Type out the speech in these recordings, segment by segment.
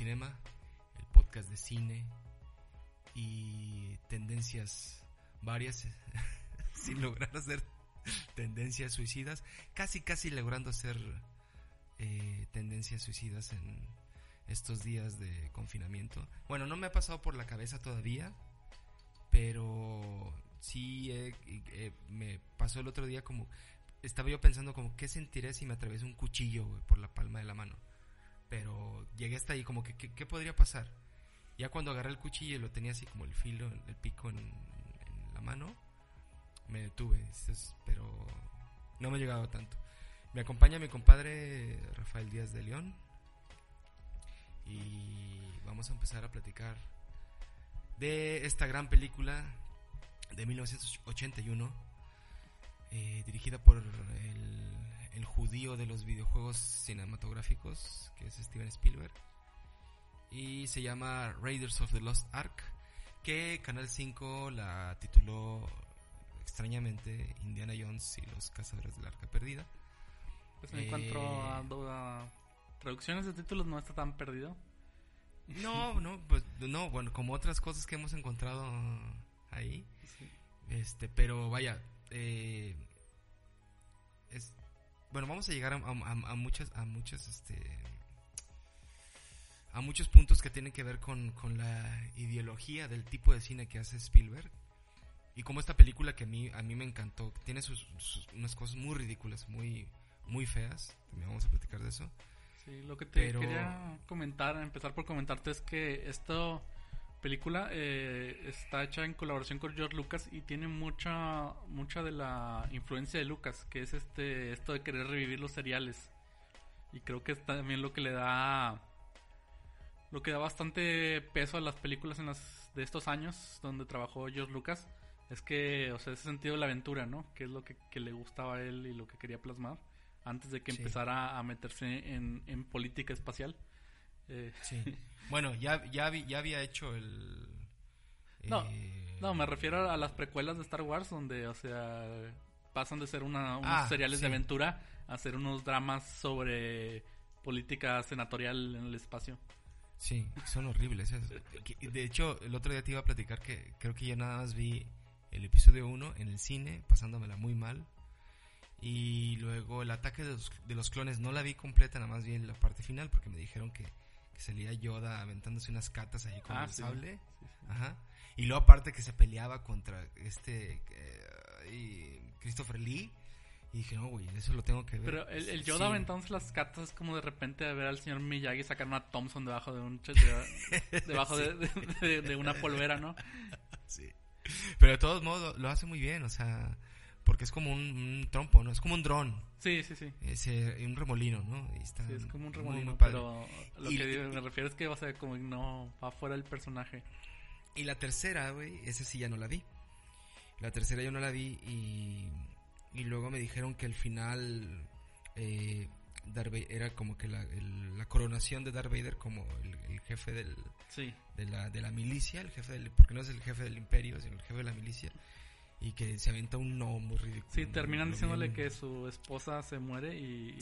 Cinema, el podcast de cine y tendencias varias, sin lograr hacer tendencias suicidas, casi casi logrando hacer eh, tendencias suicidas en estos días de confinamiento. Bueno, no me ha pasado por la cabeza todavía, pero sí me pasó el otro día como estaba yo pensando como qué sentiré si me atraviesa un cuchillo por la palma de la mano. Pero llegué hasta ahí como que qué podría pasar. Ya cuando agarré el cuchillo y lo tenía así como el filo, el pico en, la mano, me detuve. pero no me he llegado tanto. Me acompaña mi compadre Rafael Díaz de León. Y vamos a empezar a platicar de esta gran película de 1981, eh, dirigida por el, el judío de los videojuegos cinematográficos, que es Steven Spielberg y se llama Raiders of the Lost Ark, que Canal 5 la tituló extrañamente Indiana Jones y los cazadores del arca perdida. Pues en cuanto eh, a, traducciones de títulos no está tan perdido. No, no, pues no, bueno, como otras cosas que hemos encontrado ahí. Este, pero vaya, eh, es, bueno, vamos a llegar a, a muchas, a muchas, este, a muchos puntos que tienen que ver con, la ideología del tipo de cine que hace Spielberg. Y como esta película que a mí, a mí me encantó, tiene sus, unas cosas muy ridículas, muy, muy feas. También vamos a platicar de eso. Sí, lo que te quería comentar, empezar por comentarte es que esta película eh, está hecha en colaboración con George Lucas y tiene mucha, mucha de la influencia de Lucas, que es este, esto de querer revivir los seriales. Y creo que es también lo que le da lo que da bastante peso a las películas en las, de estos años donde trabajó George Lucas es que, o sea, ese sentido de la aventura, ¿no? Que es lo que, le gustaba a él y lo que quería plasmar antes de que empezara a meterse en, en política espacial. Eh, sí. bueno, ya, ya, ya había hecho el... No, eh, no, me refiero a las precuelas de Star Wars donde, o sea, pasan de ser una, unos ah, seriales de aventura a ser unos dramas sobre política senatorial en el espacio. Sí, son horribles. De hecho, el otro día te iba a platicar que creo que yo nada más vi el episodio 1 en el cine, pasándomela muy mal. Y luego el ataque de los, clones no la vi completa, nada más vi en la parte final porque me dijeron que, salía Yoda aventándose unas catas ahí con ah, el sable. Ajá. Y luego aparte que se peleaba contra este eh, Christopher Lee y dije, no, güey, eso lo tengo que ver. Pero el, el Yoda entonces las cartas es como de repente ver al señor Miyagi sacar una Thompson debajo de un debajo de, una polvera, ¿no? Sí. Pero de todos modos lo hace muy bien, o sea, porque es como un, trompo, ¿no? Es como un dron. Sí, sí, sí. Es eh, un remolino, ¿no? sí, es como un remolino, pero lo que me refiero es que va a ser como no va fuera del personaje. Y la tercera, güey, esa sí ya no la vi. La tercera yo no la vi y y luego me dijeron que el final eh, era como que la, la, coronación de Darth Vader como el, jefe del, de, la, de la milicia, el jefe del, porque no es el jefe del imperio, sino el jefe de la milicia, y que se avienta un no muy ridículo. Sí, terminan diciéndole que su esposa se muere y,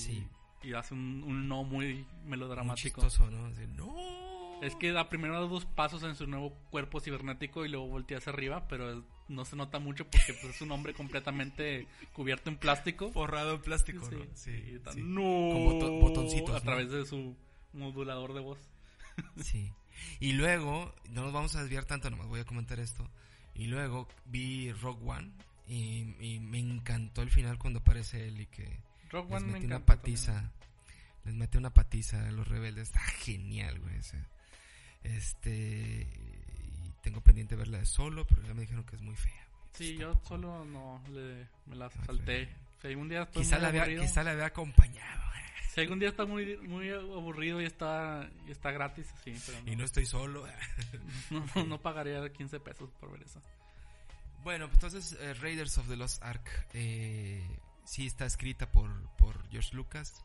y, hace un, un, no muy melodramático. Muy chistoso, ¿no? no es que da primero dos pasos en su nuevo cuerpo cibernético y luego voltea hacia arriba, pero no se nota mucho porque pues, es un hombre completamente cubierto en plástico. Forrado en plástico, ¿no? Sí. No. botoncitos. A través de su modulador de voz. Sí. Y luego, no nos vamos a desviar tanto, nomás voy a comentar esto. Y luego vi Rock One y, me encantó el final cuando aparece él y que Rock One me una patiza. Les mete una patiza a los rebeldes. Está genial, güey. Este. Y tengo pendiente verla de solo, pero ya me dijeron que es muy fea. Sí, yo solo no me la salté. Si algún día estoy quizá, la aburrido, quizá la había acompañado. Si algún día está muy, muy aburrido y está, y está gratis, sí. Pero no. Y no estoy solo. no, no, pagaría 15 pesos por ver eso. Bueno, pues entonces eh, Raiders of the Lost Ark eh, sí está escrita por, por George Lucas.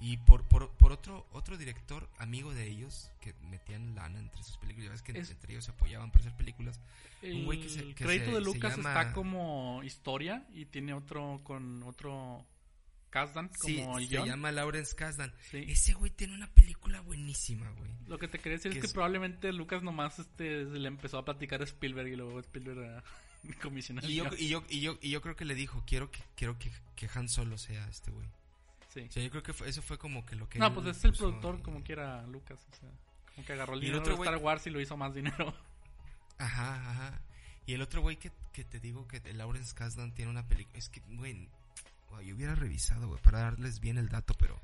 Y por, por, por, otro otro director amigo de ellos que metían lana entre sus películas, ya ves que entre ellos se apoyaban para hacer películas. El, un que crédito de Lucas está como historia y tiene otro con otro Kasdan como sí, se llama Lawrence Kasdan. Ese güey tiene una película buenísima, güey. Lo que te quería decir es que, probablemente Lucas nomás este le empezó a platicar a Spielberg y luego Spielberg a comisionar. Y yo, y yo, y yo, y yo creo que le dijo, quiero que quiero que, que Han Solo sea este güey. Sí. O sea, yo creo que eso fue como que lo que No, pues es el productor como quiera Lucas, o sea, como que agarró el dinero de Star Wars y lo hizo más dinero. Ajá, ajá. Y el otro güey que, que te digo que Lawrence Kasdan tiene una película, es que güey, yo hubiera revisado, güey, para darles bien el dato, pero...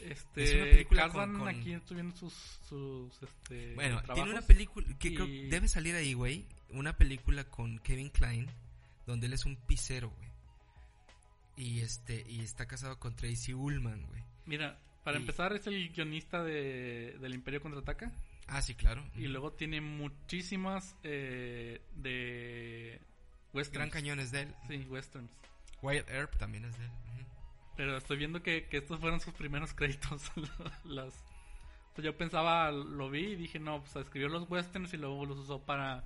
Este, es una película con, aquí estoy viendo sus, sus este, Bueno, tiene una película que creo debe salir ahí, güey. Una película con Kevin Klein, donde él es un pisero, güey. Y este, y está casado con Tracy Ullman, güey. Mira, para empezar es el guionista de, del Imperio Contraataca. Ah, sí, claro. Y luego tiene muchísimas eh, de westerns. Gran cañones de él. Sí, westerns. Wild Earp también es de él. Pero estoy viendo que, estos fueron sus primeros créditos. Las, pues yo pensaba, lo vi y dije, no, pues escribió los westerns y luego los usó para,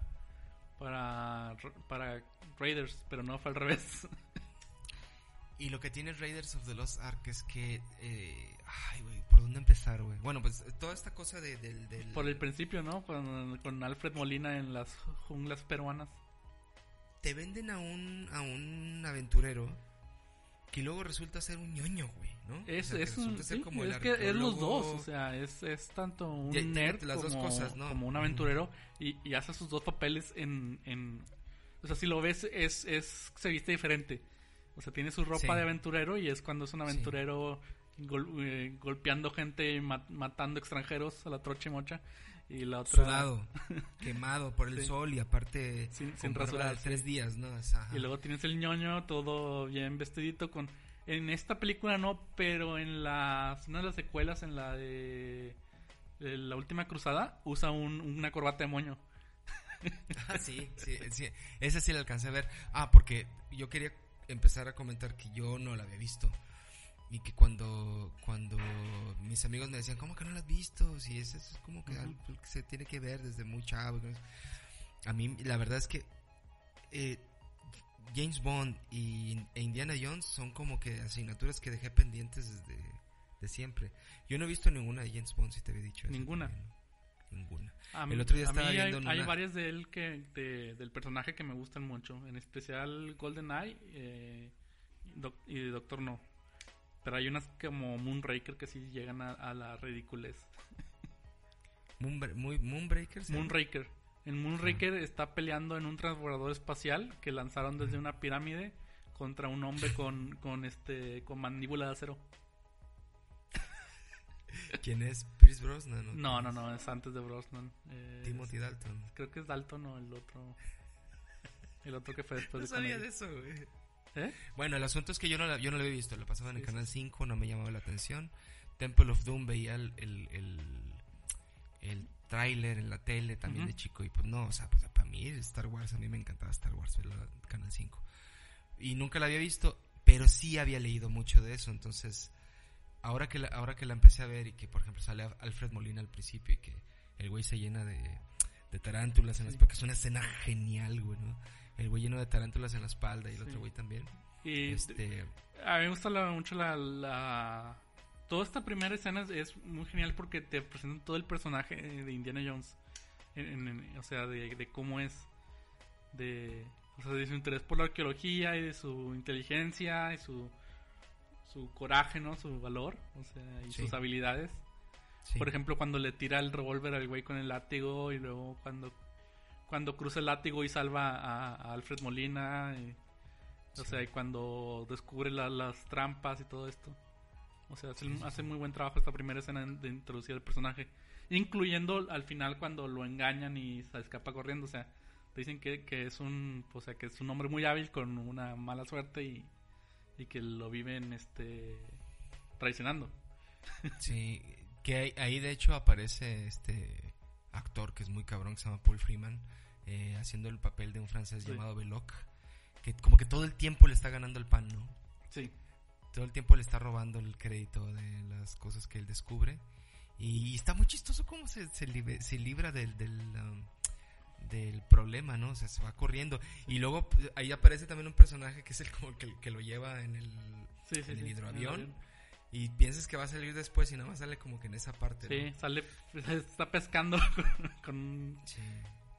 para, para Raiders, pero no fue al revés. Y lo que tiene Raiders of the Lost Ark es que... Eh, ay, güey, ¿por dónde empezar, güey? Bueno, pues toda esta cosa de, del, Por el principio, ¿no? Con, con Alfred Molina en las junglas peruanas. Te venden a un, a un aventurero que luego resulta ser un ñoño, güey, ¿no? Es, es un, como es que es los dos, o sea, es, es tanto un nerd las como, dos cosas, ¿no? como un aventurero y, y, hace sus dos papeles en, en... O sea, si lo ves, es, es se viste diferente. O sea, tiene su ropa de aventurero y es cuando es un aventurero eh, golpeando gente y matando extranjeros a la trocha y mocha. Y la otra. Sudado, quemado por el sol y aparte. Sin, sin rasurar. tres días, ¿no? y luego tienes el ñoño todo bien vestidito con. En esta película no, pero en las. Una de las secuelas, en la de. La última cruzada, usa un, una corbata de moño. ah, sí, sí, sí. Esa sí la alcancé a ver. Ah, porque yo quería empezar a comentar que yo no la había visto. Y que cuando, cuando mis amigos me decían, ¿cómo que no la has visto? Si es, es como que algo que se tiene que ver desde muy chavo. A mí, la verdad es que eh, James Bond y, e Indiana Jones son como que asignaturas que dejé pendientes desde de siempre. Yo no he visto ninguna de James Bond, si te había dicho. Ninguna. ninguna. El otro día estaba viendo hay, hay, varias de él que, del personaje que me gustan mucho. En especial GoldenEye eh, y Doctor No. Pero hay unas como Moonraker que sí llegan a, la ridiculez. muy, Moonbreaker. Moonraker. En Moonraker está peleando en un transbordador espacial que lanzaron desde una pirámide contra un hombre con, con este con mandíbula de acero. ¿Quién es? ¿Pierce Brosnan? No, no, no, es antes de Brosnan. Timothy Dalton. Creo que es Dalton o el otro. El otro que fue después no sabía de eso, güey. ¿Eh? Bueno, el asunto es que yo no, la, yo no lo había visto, lo pasaba en el canal 5, no me llamaba la atención. Temple of Doom veía el, el, el, tráiler en la tele también de chico y pues no, o sea, pues para mí Star Wars, a mí me encantaba Star Wars, el canal 5. Y nunca la había visto, pero sí había leído mucho de eso, entonces ahora que la, ahora que la empecé a ver y que por ejemplo sale Alfred Molina al principio y que el güey se llena de, de tarántulas en las porque es una escena genial, güey, ¿no? el güey lleno de tarántulas en la espalda y el otro güey también. Y este... A mí me gusta mucho la, la... Toda esta primera escena es muy genial porque te presentan todo el personaje de Indiana Jones. o sea, de, cómo es. De, o sea, de su interés por la arqueología y de su inteligencia y su, su coraje, ¿no? Su valor, o sea, y sus habilidades. Por ejemplo, cuando le tira el revólver al güey con el látigo y luego cuando cuando cruza el látigo y salva a, Alfred Molina. O sea, y cuando descubre las trampas y todo esto. O sea, hace, muy buen trabajo esta primera escena de introducir al personaje. Incluyendo al final cuando lo engañan y se escapa corriendo. O sea, dicen que, es un o sea, que es un hombre muy hábil con una mala suerte y, y que lo viven este traicionando. Sí, que ahí de hecho aparece este actor que es muy cabrón, que se llama Paul Freeman, eh, haciendo el papel de un francés llamado Belloc, que como que todo el tiempo le está ganando el pan, ¿no? Sí. Todo el tiempo le está robando el crédito de las cosas que él descubre. Y está muy chistoso cómo se, se, libra del, del, um, del, problema, ¿no? O sea, se va corriendo. Y luego pues, ahí aparece también un personaje que es el como que, que lo lleva en el en el hidroavión. Y piensas que va a salir después y nada más sale como que en esa parte. Sí, sale, está pescando con,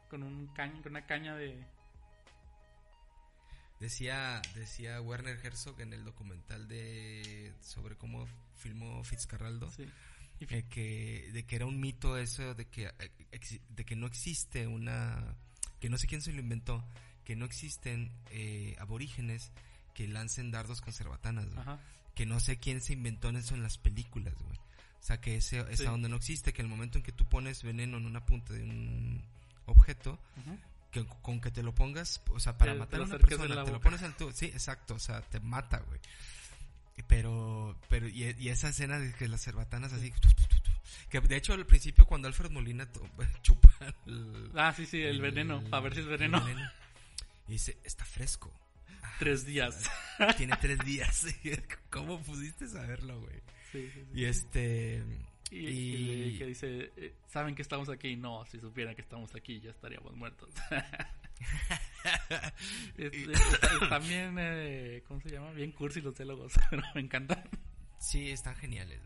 con, un con una caña de... Decía, decía Werner Herzog en el documental de sobre cómo filmó Fitzcarraldo eh, que, de que era un mito eso de que, eh, de que no existe una... que no sé quién se lo inventó, que no existen eh, aborígenes que lancen dardos con cerbatanas. Que no sé quién se inventó en eso en las películas, güey. O sea, que ese, esa donde no existe, que el momento en que tú pones veneno en una punta de un objeto, que con que te lo pongas, o sea, para matar a una persona, te lo pones al tu, sí, exacto, o sea, te mata, güey. Pero, pero, y, esa escena de que las cerbatanas así, que de hecho al principio cuando Alfred Molina chupa el, Ah, sí, sí, el, veneno, para ver si es veneno. veneno. Y dice, está fresco. Tres días. Tiene tres días. ¿Cómo pudiste saberlo, güey? Sí, sí, Y este... Y, que dice, eh, ¿saben que estamos aquí? No, si supieran que estamos aquí ya estaríamos muertos. también, eh, ¿cómo se llama? Bien cursi los diálogos, pero me encantan. Sí, están geniales.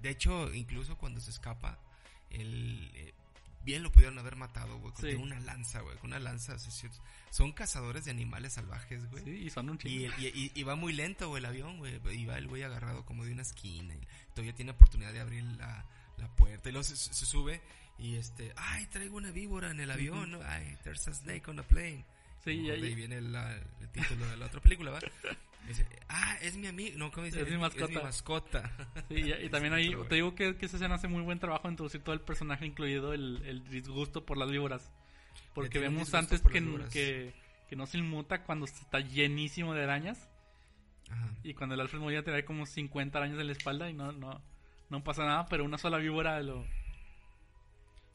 De hecho, incluso cuando se escapa, el, eh, bien lo pudieron haber matado, güey, con una lanza, güey, con una lanza. Son cazadores de animales salvajes, güey. Sí, y son un chingo. Y, va muy lento, güey, el avión, güey. Y va el güey agarrado como de una esquina. Y todavía tiene oportunidad de abrir la, puerta. Y luego se, sube y este, ay, traigo una víbora en el avión, ¿no? Ay, there's a snake on the plane. Sí, y ahí viene el título de la otra película, ¿va? Dice, ah, es mi amigo. No, ¿cómo dice? Es, mi mascota. Es mi mascota. Sí, y, también ahí te digo que, que, esa escena hace muy buen trabajo introducir todo el personaje, incluido el, el disgusto por las víboras. Porque vemos antes que, que, que, no se inmuta cuando está llenísimo de arañas. Ajá. Y cuando el Alfred Molina te da como 50 arañas en la espalda y no, no, no pasa nada, pero una sola víbora lo,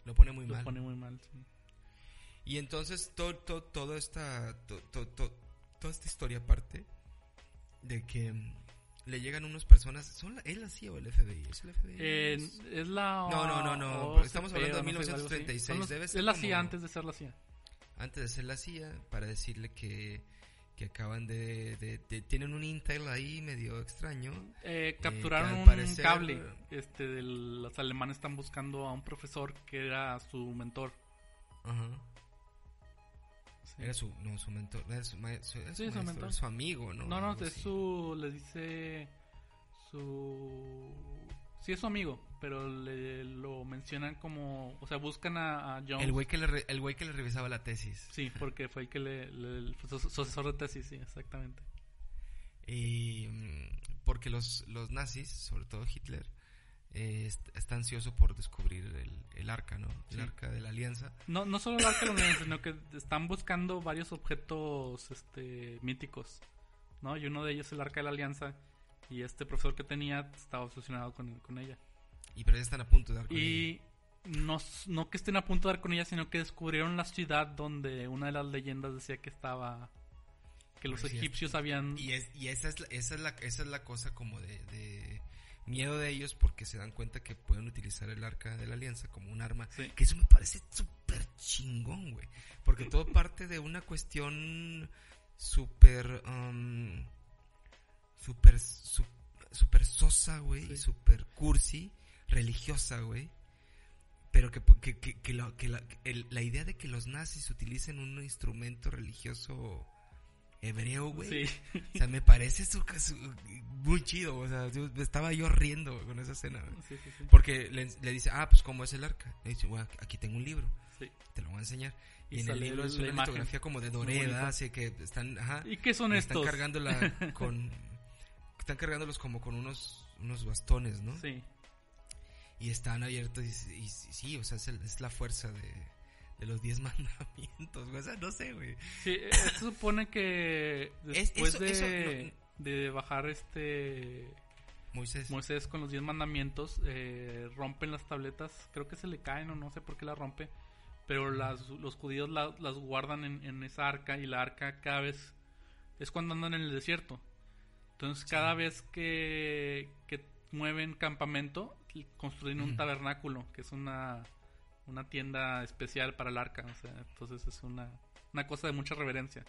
lo pone muy lo mal. Pone muy mal Y entonces todo, todo, toda esta toda esta historia aparte de que mm, le llegan unas personas. ¿Son la, ¿Es la CIA o el FBI? ¿Es el FBI? Eh, es la. No, no, no, no. estamos hablando de 1936. Debe ser es la CIA antes de ser la CIA. Antes de ser la CIA, para decirle que, que acaban de, de, Tienen un Intel ahí medio extraño. Eh, capturaron un cable. Este, del, los alemanes están buscando a un profesor que era su mentor. Ajá. Era su, no, su mentor, era su, mentor. su amigo, ¿no? No, no, es su, le dice su... Sí es su amigo, pero le lo mencionan como, o sea, buscan a, a El güey que le el güey que le revisaba la tesis. Sí, porque fue el que le, el sucesor de tesis, sí, exactamente. Y mm, porque los los nazis, sobre todo Hitler, está ansioso por descubrir el, arca, ¿no? El arca de la alianza. No, no solo el arca de la alianza, sino que están buscando varios objetos este, míticos, ¿no? Y uno de ellos es el arca de la alianza y este profesor que tenía estaba obsesionado con, con ella. Y pero ya están a punto de dar con y No, no que estén a punto de dar con ella, sino que descubrieron la ciudad donde una de las leyendas decía que estaba que los pues egipcios habían y, es, y esa es la, esa es la esa es la cosa como de miedo de ellos porque se dan cuenta que pueden utilizar el arca de la alianza como un arma. Que eso me parece súper chingón, güey. Porque todo parte de una cuestión súper... Um, súper... Súper sosa, güey. Súper cursi. Religiosa, güey. Pero que, que, que, que, la, que la, la idea de que los nazis utilicen un instrumento religioso hebreo, güey. Sí. O sea, me parece su, muy chido. O sea, estaba yo riendo con esa escena. Sí, sí, Porque le, dice, ah, pues, ¿cómo es el arca? Le dice, güey, aquí tengo un libro. Te lo voy a enseñar. Y, en el libro es una fotografía como de Doreda, así que están, ajá. ¿Y qué son estos? Están cargándola con, están cargándolos como con unos, unos bastones, ¿no? Sí. Y están abiertos y, y sí, o sea, es, es la fuerza de, de los diez mandamientos, O sea, no sé, güey. Sí, se supone que después de, de bajar este... Moisés. Moisés con los diez mandamientos, eh, rompen las tabletas, creo que se le caen o no sé por qué la rompe, pero las, los judíos las guardan en, esa arca y la arca cada vez es cuando andan en el desierto. Entonces cada vez que, que mueven campamento, construyen un tabernáculo, que es una una tienda especial para el arca. O sea, entonces es una, una cosa de mucha reverencia.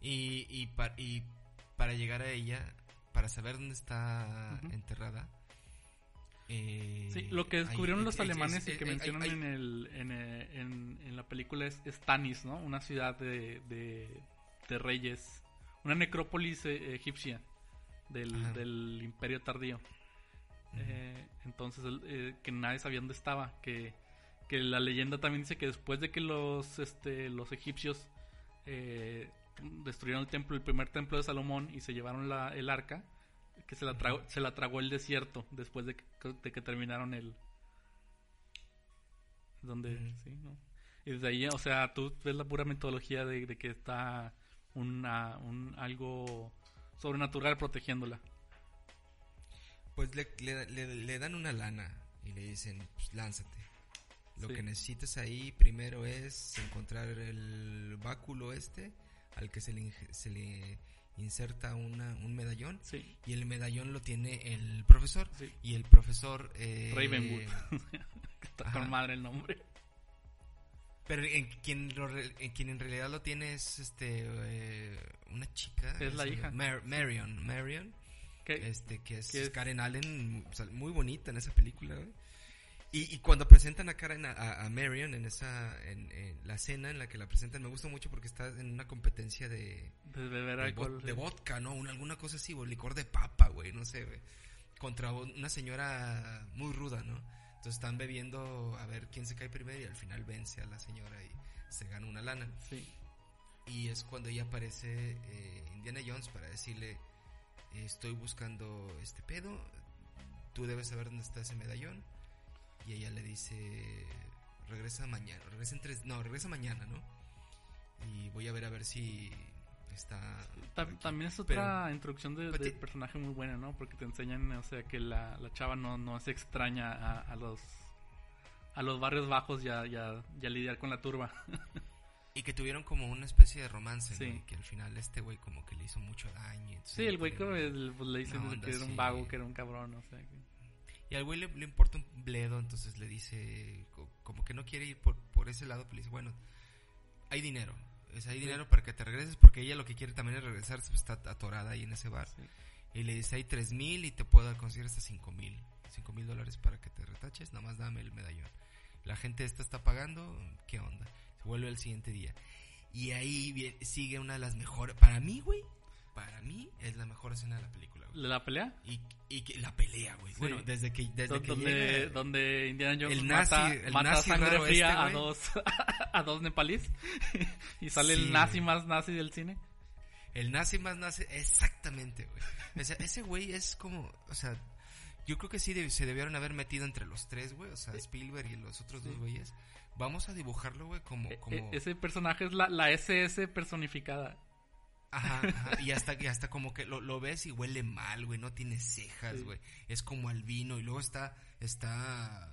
Y, y, y para llegar a ella, para saber dónde está enterrada. Eh, sí, lo que descubrieron los alemanes y que mencionan en, el, en, en, la película es Stanis, ¿no? Una ciudad de, de, reyes, una necrópolis eh, egipcia del, del, imperio tardío. Eh, entonces, eh, que nadie sabía dónde estaba, que, que la leyenda también dice que después de que los, este, los egipcios destruyeron el templo, el primer templo de Salomón y se llevaron la, el arca, que se la, tragó, se la tragó el desierto después de que, de que terminaron el... Donde, sí, ¿no? Y desde ahí, o sea, tú ves la pura metodología de, que está una, un, algo sobrenatural protegiéndola. Pues le, le, dan una lana y le dicen, pues lánzate. Lo que necesitas ahí primero es encontrar el báculo este al que se le, se le inserta una, un medallón y el medallón lo tiene el profesor y el profesor eh, Ravenwood está con madre el nombre pero en quien, en quien en realidad lo tiene es este eh, una chica es la hija Marion Marion este que es, Karen Allen muy bonita en esa película y, cuando presentan a Karen, a, Marion en esa, en, la cena en la que la presentan, me gusta mucho porque está en una competencia de... De beber alcohol. De, vodka, ¿no? alguna cosa así, o licor de papa, güey, no sé, güey. Contra una señora muy ruda, ¿no? Entonces están bebiendo a ver quién se cae primero y al final vence a la señora y se gana una lana. Sí. Y es cuando ella aparece eh, Indiana Jones para decirle, estoy buscando este pedo, tú debes saber dónde está ese medallón y ella le dice, regresa mañana, regresa en tres, no, regresa mañana, ¿no? Y voy a ver a ver si está... También es otra introducción de, del personaje muy buena, ¿no? Porque te enseñan, o sea, que la, la chava no, no se extraña a, a los a los barrios bajos ya, ya, ya lidiar con la turba. y que tuvieron como una especie de romance, sí. Que al final este güey como que le hizo mucho daño. Sí, el güey como pues, le dicen que era un vago, que era un cabrón, o sea. Y al güey le, importa un bledo, entonces le dice, como que no quiere ir por, por ese lado, pero le dice, bueno, hay dinero. Es, hay dinero para que te regreses, porque ella lo que quiere también es regresarse, pues, está atorada ahí en ese bar. Y le dice, hay tres mil y te puedo conseguir hasta cinco mil. Cinco mil dólares para que te retaches, nada más dame el medallón. La gente esta está pagando, ¿qué onda? Se vuelve el siguiente día. Y ahí sigue una de las mejores, para mí, güey, para mí es la mejor escena de la película. ¿De la pelea? Y, y la pelea, güey. Bueno, desde que desde que donde, donde Indiana Jones el nazi, mata, el mata nazi sangre fría este, a dos a dos nepalíes y sale el nazi más nazi del cine. El nazi más nazi, exactamente, güey. O sea, ese güey es como, o sea, yo creo que sí se debieron haber metido entre los tres, güey, o sea, Spielberg y los otros dos güeyes. Vamos a dibujarlo, güey, como, e, como... E, ese personaje es la, la SS personificada. Ajá, y hasta, y hasta como que lo, lo ves y huele mal, güey, no tiene cejas, güey. Es como albino y luego está, está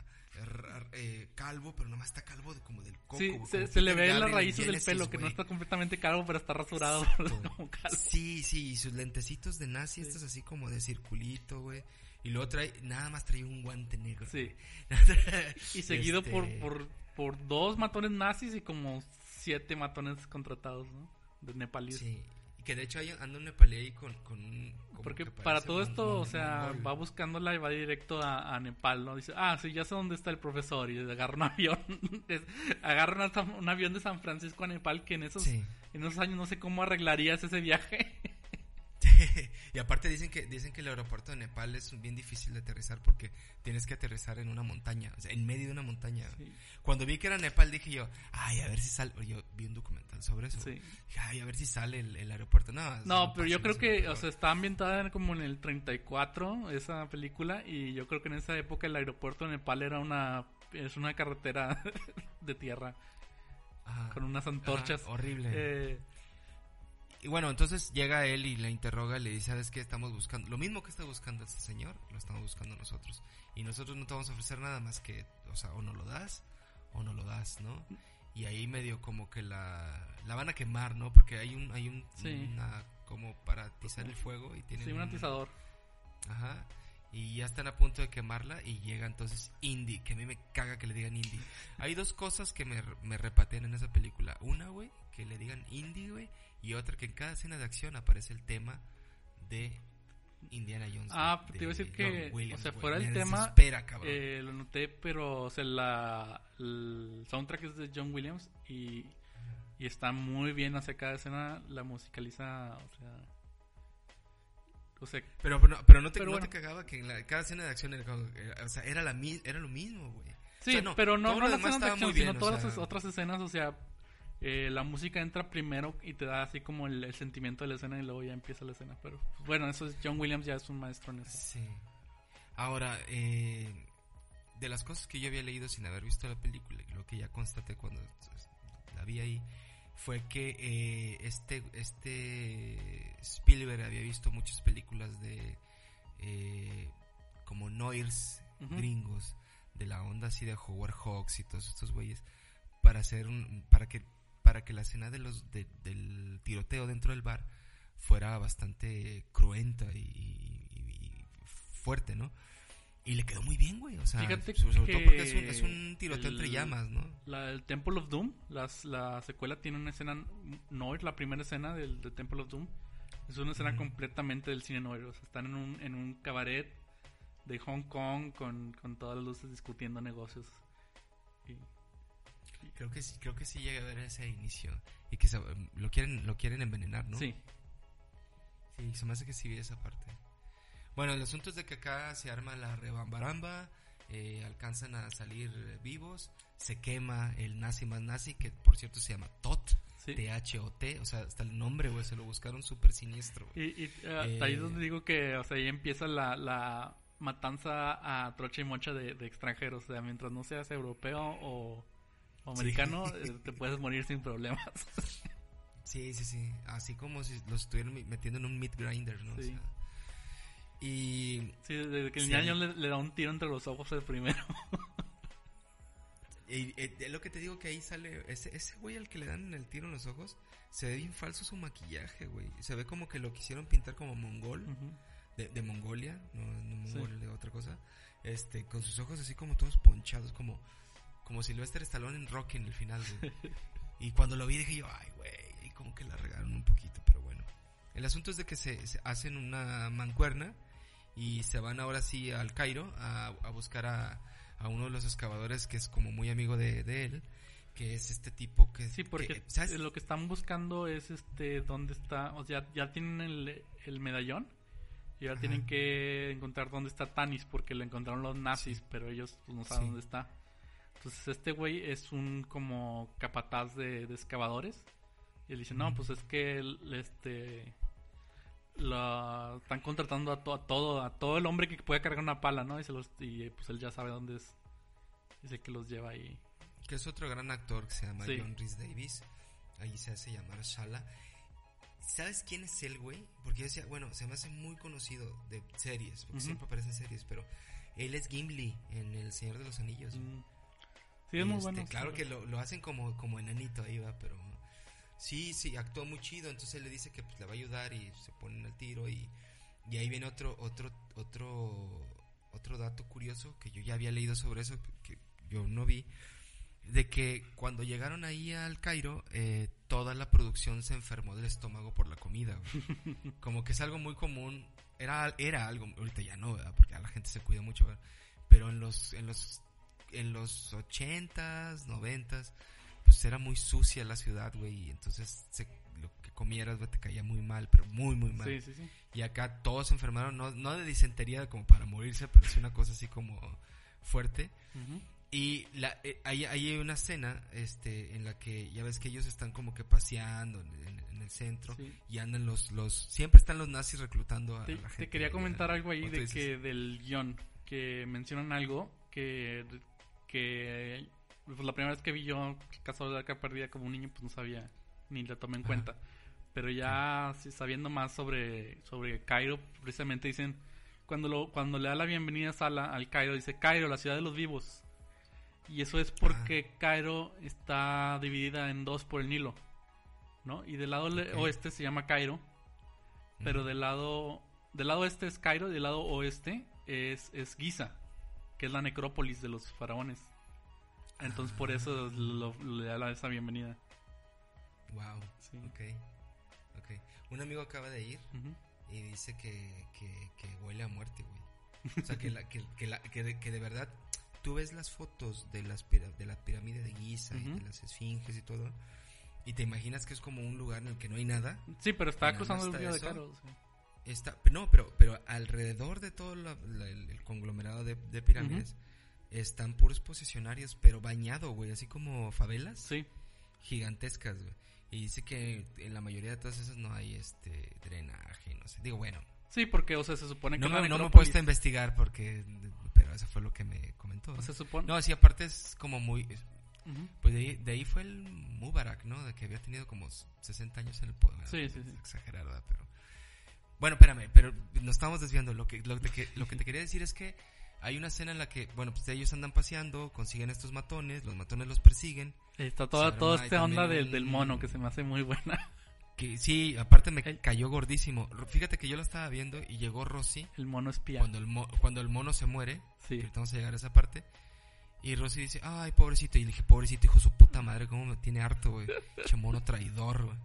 eh, calvo, pero nomás está calvo de, como del coco. Sí, se, le ve las raíces del pelo, que no está completamente calvo, pero está rasurado. Sí, sí, y sus lentecitos de nazi, estos así como de circulito, güey. Y luego trae, nada más trae un guante negro. Sí. y seguido por, este por, por dos matones nazis y como siete matones contratados, ¿no? De nepalíes. Sí. Y que de hecho anda un nepalí ahí con... con Porque para todo esto, o sea, va buscándola y va directo a, Nepal, ¿no? Dice, ah, sí, ya sé dónde está el profesor. Y agarra un avión. agarra un, avión de San Francisco a Nepal que en esos, en esos años no sé cómo arreglarías ese viaje. y aparte dicen que dicen que el aeropuerto de Nepal es bien difícil de aterrizar porque tienes que aterrizar en una montaña, o sea, en medio de una montaña. Cuando vi que era Nepal dije yo, ay, a ver si sale, yo vi un documental sobre eso. Dije, ay, a ver si sale el, aeropuerto. No, no pero yo creo que, o sea, está ambientada como en el 34 esa película y yo creo que en esa época el aeropuerto de Nepal era una es una carretera de tierra con unas antorchas. horrible. Eh, y bueno, entonces llega él y la interroga y le dice, ¿sabes qué? Estamos buscando, lo mismo que está buscando este señor, lo estamos buscando nosotros. Y nosotros no te vamos a ofrecer nada más que, o sea, o no lo das o no lo das, ¿no? Y ahí medio como que la, la van a quemar, ¿no? Porque hay un, hay un, una, como para atizar el fuego y tiene... Sí, un atizador. Ajá. Y ya están a punto de quemarla y llega entonces Indy, que a mí me caga que le digan Indy. Hay dos cosas que me, me repatean en esa película. Una, güey, que le digan Indy, güey, y otra que en cada escena de acción aparece el tema de Indiana Jones. Ah, te iba a decir que, o sea, fuera el tema, eh, lo noté, pero o sea, la, el soundtrack es de John Williams y, y está muy bien hacia cada escena, la musicaliza, o sea... O sea, pero, pero, pero no, te, no te cagaba que en la, cada escena de acción era, o sea, era, la, era lo mismo, güey. Sí, pero no, no las escenas de acción, sino todas las otras escenas, o sea, eh, la música entra primero y te da así como el, sentimiento de la escena y luego ya empieza la escena. Pero bueno, eso es John Williams, ya es un maestro en eso. Sí. Ahora, eh, de las cosas que yo había leído sin haber visto la película, y lo que ya constaté cuando la vi ahí, fue que eh, este, este Spielberg había visto muchas películas de como noirs gringos de la onda así de Howard Hawks y todos estos güeyes para hacer un, para que para que la escena de los del tiroteo dentro del bar fuera bastante cruenta y, fuerte, ¿no? Y le quedó muy bien, güey. O sea, Fíjate sobre, todo porque es un, tiroteo entre llamas, ¿no? La, el Temple of Doom, las, la secuela tiene una escena noir, la primera escena del, Temple of Doom. Es una escena completamente del cine noir. O sea, están en un, en un cabaret de Hong Kong con, con todas las luces discutiendo negocios. Creo que sí, creo que sí llega a ver ese inicio y que lo quieren lo quieren envenenar, ¿no? Sí. Sí, se me hace que sí vi esa parte. Bueno, el asunto es de que acá se arma la rebambaramba, eh, alcanzan a salir vivos, se quema el nazi más nazi, que por cierto se llama TOT, T-H-O-T, o sea, hasta el nombre, güey, se lo buscaron súper siniestro. Y, y eh, ahí es donde digo que, o sea, ahí empieza la, la matanza a trocha y mocha de, extranjeros. O sea, mientras no seas europeo o, americano, eh, te puedes morir sin problemas. sí, sí, sí. Así como si los estuvieran metiendo en un meat grinder, ¿no? Sí. y. Sí, desde que el niño le, da un tiro entre los ojos el primero. y, eh, lo que te digo que ahí sale. Ese, ese güey al que le dan el tiro en los ojos, se ve bien falso su maquillaje, güey. Se ve como que lo quisieron pintar como mongol de, Mongolia, no, no de otra cosa, este, con sus ojos así como todos ponchados, como, como Sylvester Stallone en Rocky en el final, Y cuando lo vi dije yo, ay, güey, y como que la regaron un poquito, pero bueno. El asunto es de que se, hacen una mancuerna y se van ahora sí al Cairo a, buscar a, a, uno de los excavadores que es como muy amigo de, él, que es este tipo que... Sí, porque lo que están buscando es este, dónde está, o sea, ya tienen el, el medallón y ahora tienen que encontrar dónde está Tanis porque lo encontraron los nazis, pero ellos pues, no saben dónde está. Entonces este güey es un como capataz de, excavadores. Y él dice, no, pues es que este lo están contratando a, todo a todo el hombre que puede cargar una pala, ¿no? Y, se los, y pues él ya sabe dónde es. Dice que los lleva ahí. Que es otro gran actor que se llama John Rhys Davis. Ahí se hace llamar Shala. ¿Sabes quién es él, güey? Porque yo decía, bueno, se me hace muy conocido de series, porque siempre aparece en series, pero él es Gimli en El Señor de los Anillos. Mm. Sí, es muy este, bueno. Claro que lo, hacen como, como enanito ahí, va, pero sí, sí, actúa muy chido, entonces él le dice que pues, le va a ayudar y se ponen al tiro y, y ahí viene otro, otro, otro, otro dato curioso que yo ya había leído sobre eso, que yo no vi de que cuando llegaron ahí al Cairo, eh, toda la producción se enfermó del estómago por la comida. Como que es algo muy común. Era, era algo, ahorita ya no, ¿verdad? porque la gente se cuida mucho, pero en los, en los, en los ochentas, noventas, pues era muy sucia la ciudad, güey, y entonces lo que comieras, te caía muy mal, pero muy, muy mal. Sí, sí, sí. Y acá todos se enfermaron, no, no de disentería como para morirse, pero es una cosa así como fuerte. Y la, eh, hay, hay, una escena este, en la que ya ves que ellos están como que paseando en, el centro y andan los, los... Siempre están los nazis reclutando a, la gente. Te quería comentar algo ahí de que del guion, que mencionan algo que, que pues la primera vez que vi yo Caso de la Arca Perdida como un niño pues no sabía ni la tomé en cuenta. Pero ya sabiendo más sobre, sobre Cairo, precisamente dicen, cuando, lo, cuando le da la bienvenida a Sala al Cairo, dice Cairo, la ciudad de los vivos y eso es porque ah. Cairo está dividida en dos por el Nilo, ¿no? Y del lado oeste se llama Cairo, pero del lado del lado este es Cairo y del lado oeste es, es Giza, que es la necrópolis de los faraones. Entonces por eso ah. le da esa bienvenida. Wow. Sí. Ok. Un amigo acaba de ir y dice que, que, huele a muerte, güey. O sea, que, la, que, que, la, que, de, que de verdad tú ves las fotos de, las, de la pirámide de Giza y de las esfinges y todo, y te imaginas que es como un lugar en el que no hay nada. Sí, pero está cruzando el río de Caro. Está, no, pero, pero alrededor de todo el, conglomerado de, pirámides están puros posicionarios, pero bañado, güey, así como favelas. Sí. Gigantescas, güey. Y dice que en la mayoría de todas esas no hay este drenaje, no sé. Digo, bueno. Sí, porque, o sea, se supone que... No, me, no me he puesto a investigar porque... Pero eso fue lo que me comentó. Se supone... No, sí, aparte es como muy... Pues de ahí, de ahí, fue el Mubarak, ¿no? De que había tenido como 60 años en el poder. Sí, sí, sí. Exagerar, ¿verdad? Pero... Bueno, espérame, pero nos estamos desviando. Lo que, lo, que, lo que te quería decir es que hay una escena en la que, bueno, pues ellos andan paseando, consiguen estos matones, los matones los persiguen. Está toda, toda esta onda del, mono que se me hace muy buena. Que sí, aparte me cayó gordísimo. Fíjate que yo lo estaba viendo y llegó Rosy. El mono espía. Cuando el, cuando el mono se muere. Sí. Vamos a llegar a esa parte. Y Rosy dice, ay, pobrecito. Y le dije, pobrecito, hijo su puta madre, cómo me tiene harto, güey. Che mono traidor, güey.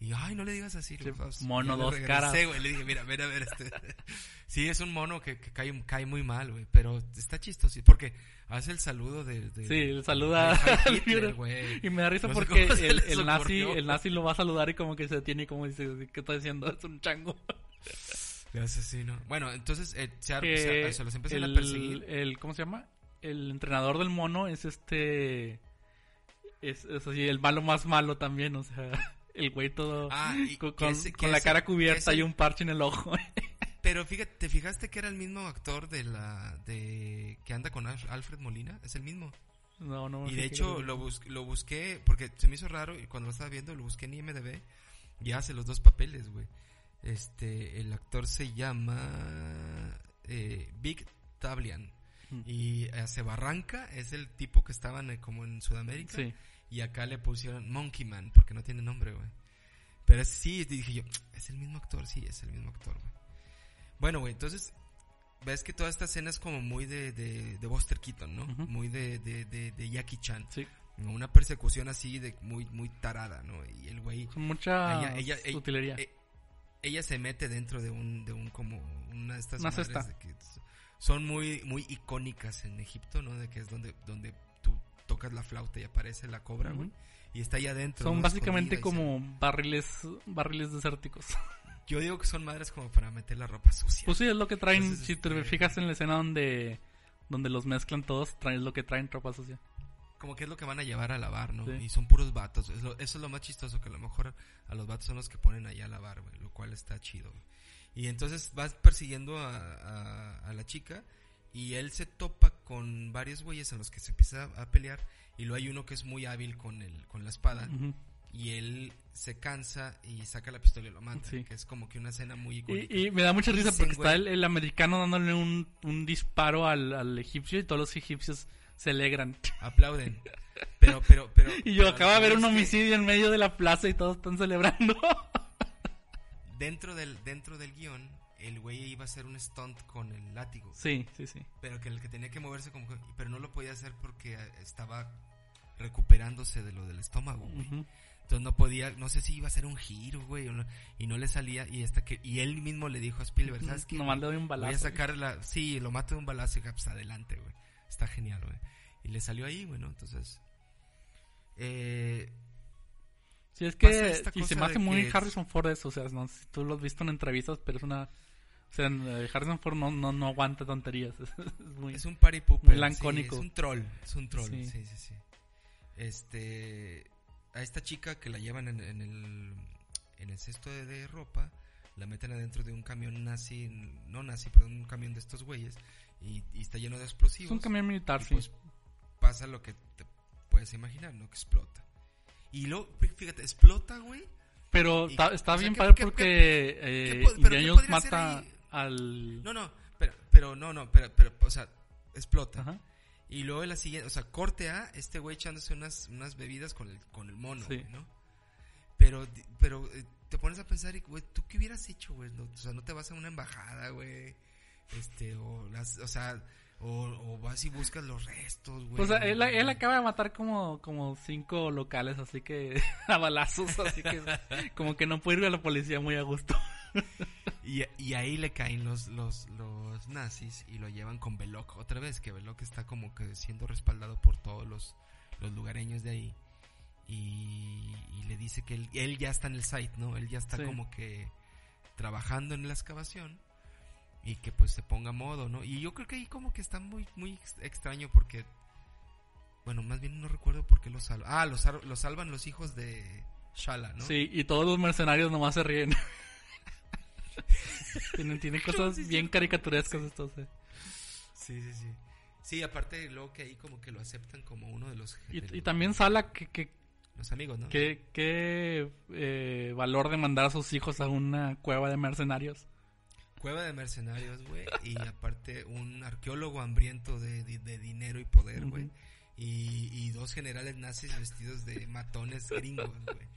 Y ay, no le digas así. mono dos caras. Güey. Le dije, mira, mira, ver, este. sí, es un mono que, que cae, cae, muy mal, güey. Pero está chistoso, porque hace el saludo de. de sí, el saluda Y me da risa porque el, el nazi, el nazi lo va a saludar y como que se detiene y como dice, ¿qué está diciendo? Es un chango. Le asesino. Bueno, entonces eh, se, se, los empiezan a perseguir. El, ¿Cómo se llama? El entrenador del mono es este. Es, es así, el malo más malo también, o sea el güey todo ah, con, la cara cubierta y un parche en el ojo. Pero fíjate, ¿te fijaste que era el mismo actor de la de que anda con Alfred Molina? Es el mismo. No, no. Y de hecho lo, lo busqué porque se me hizo raro y cuando lo estaba viendo lo busqué en IMDb y hace los dos papeles, güey. Este, el actor se llama eh, Big Tablian hmm. y hace Barranca es el tipo que estaban eh, como en Sudamérica. Sí. Y acá le pusieron Monkey Man, porque no tiene nombre, güey. Pero sí, dije yo, es el mismo actor, sí, es el mismo actor, güey. Bueno, güey, entonces, ves que toda esta escena es como muy de, de, de Buster Keaton, ¿no? Muy de, de, de, Jackie Chan. Sí. Una persecución así de muy, muy tarada, ¿no? Y el güey... Con mucha ella, utilería. Eh, ella, se mete dentro de un, de un como, una de estas... Una cesta. que son muy, muy icónicas en Egipto, ¿no? De que es donde, donde tocas la flauta y aparece la cobra, güey. Y está ahí adentro. Son básicamente como barriles, barriles desérticos. Yo digo que son madres como para meter la ropa sucia. Pues sí, es lo que traen, si te este, fijas en la escena donde, donde los mezclan todos, traen lo que traen ropa sucia. Como que es lo que van a llevar a lavar, ¿no? Y son puros vatos. eso es lo más chistoso, que a lo mejor a los vatos son los que ponen allá a lavar, güey. Lo cual está chido. Y entonces vas persiguiendo a, a la chica y él se topa con varios güeyes en los que se empieza a pelear y luego hay uno que es muy hábil con el con la espada y él se cansa y saca la pistola y lo mata que es como que una escena muy icónica. y, me da mucha risa porque está el, americano dándole un, un disparo al, al, egipcio y todos los egipcios se alegran. Aplauden. Pero pero pero y yo acabo de ver un homicidio en medio de la plaza y todos están celebrando. Dentro del dentro del guion el güey iba a hacer un stunt con el látigo. Sí, sí, sí. Pero que el que tenía que moverse como pero no lo podía hacer porque estaba recuperándose de lo del estómago, Entonces no podía, no sé si iba a hacer un giro, güey, y no le salía y hasta que y él mismo le dijo a Spielberg, ¿sabes qué? No mandó de un balazo. Voy a sacar la sí, lo mato de un balazo y pues adelante, güey. Está genial, güey. Y le salió ahí, bueno, entonces eh Sí, es que y se me hace muy Harrison Ford eso, o sea, no sé si tú lo has visto en entrevistas, pero es una o sea, eh, Harrison Ford no, no, no aguanta tonterías. Es, muy, es un party pooper. lancónico. es un troll. Es un troll. Sí. sí, sí, Este. A esta chica que la llevan en, en el. En el cesto de, ropa. La meten adentro de un camión nazi. No nazi, perdón, un camión de estos güeyes. Y, está lleno de explosivos. Es un camión militar, sí. Pues pasa lo que te puedes imaginar, ¿no? Que explota. Y luego, fíjate, explota, güey. Pero está, bien padre porque eh, mata al... No, no, pero, pero no, no, pero, pero, o sea, explota. Y luego la siguiente, o sea, corte a este güey echándose unas, unas bebidas con el, con el mono, ¿no? Pero, pero eh, te pones a pensar, güey, ¿tú qué hubieras hecho, güey? o sea, no te vas a una embajada, güey. Este, o, las, o sea, o, vas y buscas los restos, güey. O sea, él, él, acaba de matar como, como cinco locales, así que a balazos, así que como que no puede ir a la policía muy a gusto. y, y, ahí le caen los, los, los nazis y lo llevan con Belloc otra vez, que Belloc está como que siendo respaldado por todos los, los lugareños de ahí. Y, le dice que él, ya está en el site, ¿no? Él ya está como que trabajando en la excavación y que pues se ponga a modo, ¿no? Y yo creo que ahí como que está muy, muy extraño porque, bueno, más bien no recuerdo por qué lo salvan. Ah, los, lo salvan los hijos de Shala, ¿no? Sí, y todos los mercenarios nomás se ríen. tienen, cosas bien caricaturescas estos. Sí, sí, sí. Sí, aparte luego que ahí como que lo aceptan como uno de los... Y, también Sala que, que... Los amigos, ¿no? ¿Qué, qué eh, valor de mandar a sus hijos a una cueva de mercenarios? Cueva de mercenarios, güey. y aparte un arqueólogo hambriento de, dinero y poder, güey. y, dos generales nazis vestidos de matones gringos, güey.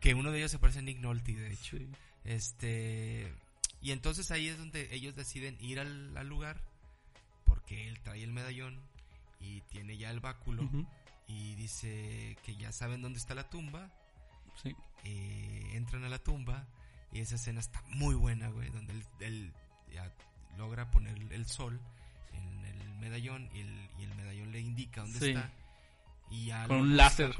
Que uno de ellos se parece a Nick Nolte, de hecho. Este. Y entonces ahí es donde ellos deciden ir al, lugar. Porque él trae el medallón y tiene ya el báculo. Y dice que ya saben dónde está la tumba. Sí. Eh, entran a la tumba y esa escena está muy buena, güey, donde él, ya logra poner el sol en el medallón y el, medallón le indica dónde está. Y Con un láser.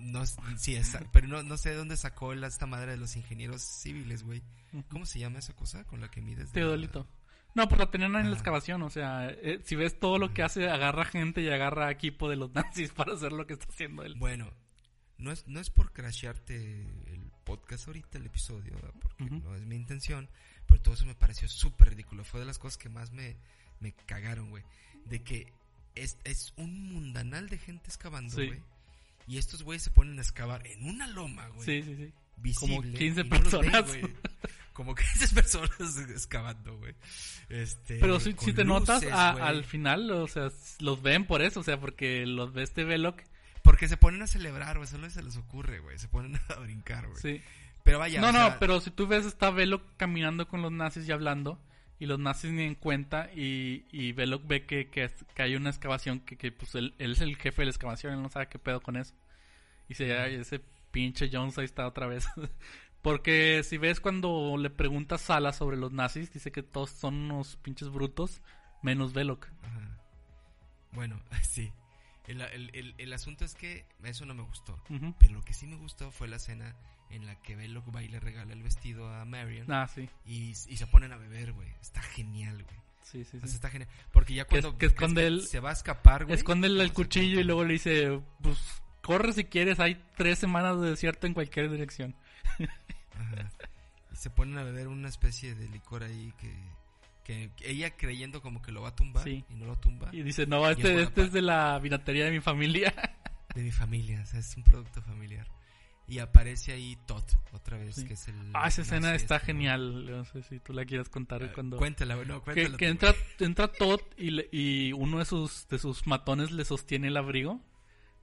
no, sí, pero no, no sé dónde sacó esta madre de los ingenieros civiles, güey. ¿Cómo se llama esa cosa con la que mides? Teodolito. No, pero la tenían en la excavación, o sea, eh, si ves todo lo que hace, agarra gente y agarra equipo de los nazis para hacer lo que está haciendo él. Bueno, no es, no es por crashearte el podcast ahorita, el episodio, porque no es mi intención, pero todo eso me pareció súper ridículo. Fue de las cosas que más me, me cagaron, güey. De que es, es un mundanal de gente excavando, güey. Y estos güeyes se ponen a excavar en una loma, güey. Sí, sí, sí. Visible, Como 15 personas. Como 15 personas excavando, güey. Este, Pero si, si te notas, al final, o sea, los ven por eso, o sea, porque los ve este Veloc porque se ponen a celebrar, güey. Solo se les ocurre, güey. Se ponen a brincar, güey. Sí. Pero vaya. No, no, pero si tú ves, está Velo caminando con los nazis y hablando. Y los nazis ni en cuenta. Y, y Velo ve que, que, hay una excavación. Que, que pues él, es el jefe de la excavación. Él no sabe qué pedo con eso. Y dice, ay, ese pinche Jones ahí está otra vez. Porque si ves cuando le pregunta a Sala sobre los nazis, dice que todos son unos pinches brutos, menos Veloc. Ajá. Bueno, sí. El, el, asunto es que eso no me gustó. Pero lo que sí me gustó fue la escena en la que Belloc va y le regala el vestido a Marion. Ah, sí. Y, se ponen a beber, güey. Está genial, güey. Sí, sí, sí. está genial. Porque ya cuando que, esconde el, se va a escapar, güey. Esconde el, cuchillo y luego le dice, pues corre si quieres, hay tres semanas de desierto en cualquier dirección. Ajá. Y se ponen a beber una especie de licor ahí que que ella creyendo como que lo va a tumbar y no lo tumba. Y dice, no, este, este es de la vinatería de mi familia. De mi familia, o sea, es un producto familiar. Y aparece ahí Todd, otra vez, que es el... Ah, esa escena está este, genial, no sé si tú la quieras contar uh, cuando... Cuéntala, no, cuéntala. Que, entra, entra Todd y, y uno de sus, de sus matones le sostiene el abrigo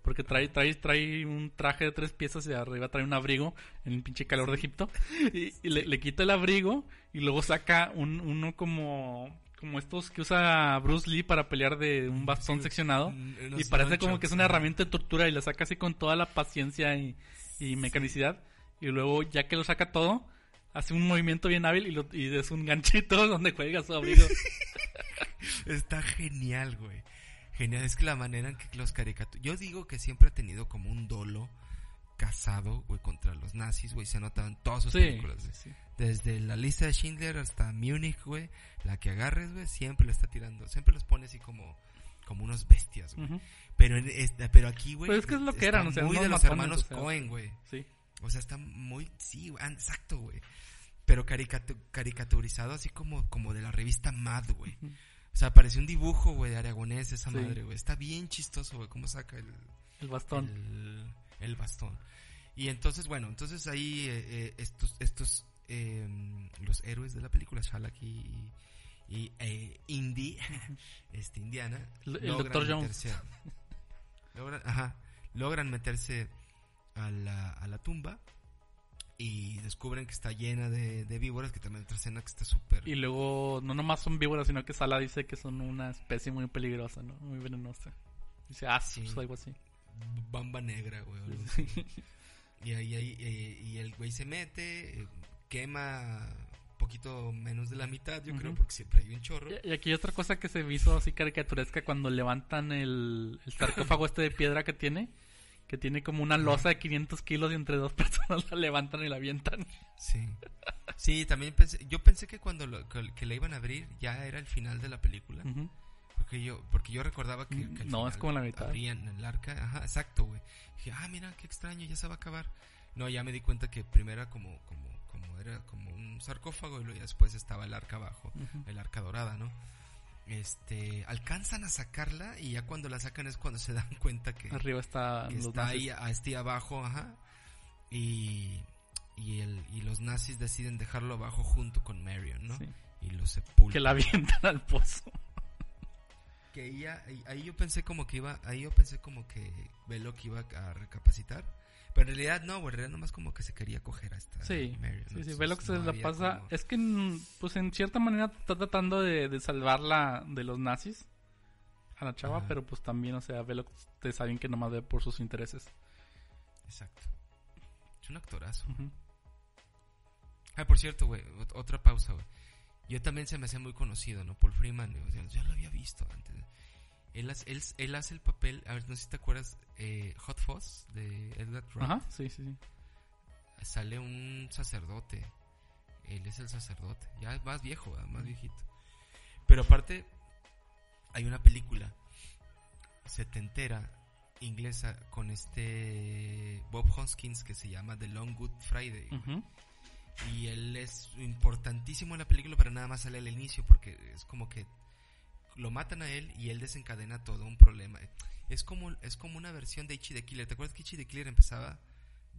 porque trae, trae, trae un traje de tres piezas y arriba trae un abrigo en el pinche calor de Egipto. Y, le, quita el abrigo y luego saca un, uno como, como estos que usa Bruce Lee para pelear de un bastón seccionado. Y parece como que es una herramienta de tortura y la saca así con toda la paciencia y, mecanicidad. Y luego ya que lo saca todo, hace un movimiento bien hábil y, lo, y es un ganchito donde cuelga su abrigo. Está genial, güey. Genial, es que la manera en que los caricaturas... Yo digo que siempre ha tenido como un dolo casado, güey, contra los nazis, güey. Se notado en todas sus películas, Desde la lista de Schindler hasta Munich, güey. La que agarres, güey, siempre le está tirando. Siempre los pone así como como unos bestias, güey. Pero en pero aquí, güey. Pero es que es lo que eran, o sea, muy de los hermanos Cohen, güey. Sí. O sea, está muy sí, güey, exacto, güey. Pero caricaturizado así como como de la revista Mad, güey. O sea, parece un dibujo, güey, de Aragonés esa madre, güey. Está bien chistoso, güey, cómo saca el... El bastón. El, bastón. Y entonces, bueno, entonces ahí eh, eh, estos, estos, eh, los héroes de la película, Shalak y, y eh, Indy, este, Indiana, el, Doctor Jones. logran, ajá, logran meterse a la, a la tumba y descubren que está llena de, víboras, que también otra escena que está súper... Y luego, no nomás son víboras, sino que Sala dice que son una especie muy peligrosa, ¿no? Muy venenosa. Dice, ah, sí. Pues algo así. Bamba negra, güey. y ahí, ahí eh, y el güey se mete, eh, quema poquito menos de la mitad, yo creo, porque siempre hay un chorro. Y, aquí hay otra cosa que se hizo así caricaturesca cuando levantan el, el sarcófago este de piedra que tiene, que tiene como una losa de 500 kilos y entre dos personas la levantan y la avientan. Sí. Sí, también pensé, yo pensé que cuando lo, que, le iban a abrir ya era el final de la película. Porque yo, porque yo recordaba que, no, es como la mitad. Abrían el arca, ajá, exacto, güey. Dije, ah, mira, qué extraño, ya se va a acabar. No, ya me di cuenta que primero era como, como, como era como un sarcófago y luego después estaba el arca abajo, el arca dorada, ¿no? Este, alcanzan a sacarla y ya cuando la sacan es cuando se dan cuenta que arriba está, está ahí, este abajo, ajá. Y, y, el, y los nazis deciden dejarlo abajo junto con Marion, ¿no? Y lo sepultan. Que la avientan al pozo que ella, ahí yo pensé como que iba, ahí yo pensé como que Belloc iba a recapacitar. Pero en realidad no, en realidad nomás como que se quería coger a esta Sí, sí, sí, Belloc se la pasa. Es que, pues en cierta manera está tratando de, salvarla de los nazis a la chava, pero pues también, o sea, Belloc te saben que nomás ve por sus intereses. Exacto. Es un actorazo. Ah, por cierto, güey, otra pausa, güey. Yo también se me hacía muy conocido, ¿no? Paul Freeman, ya lo había visto antes. Él, él, él, hace el papel, a ver, no sé si te acuerdas, eh, Hot Fuzz de Edgar Wright. Ajá, sí, sí, sí. Sale un sacerdote. Él es el sacerdote. Ya es más viejo, más viejito. Pero aparte, hay una película setentera inglesa con este Bob Hoskins que se llama The Long Good Friday. Y él es importantísimo en la película, pero nada más sale al inicio, porque es como que lo matan a él y él desencadena todo un problema. Es como, es como una versión de Ichi the Killer. ¿Te acuerdas que Ichi the Killer empezaba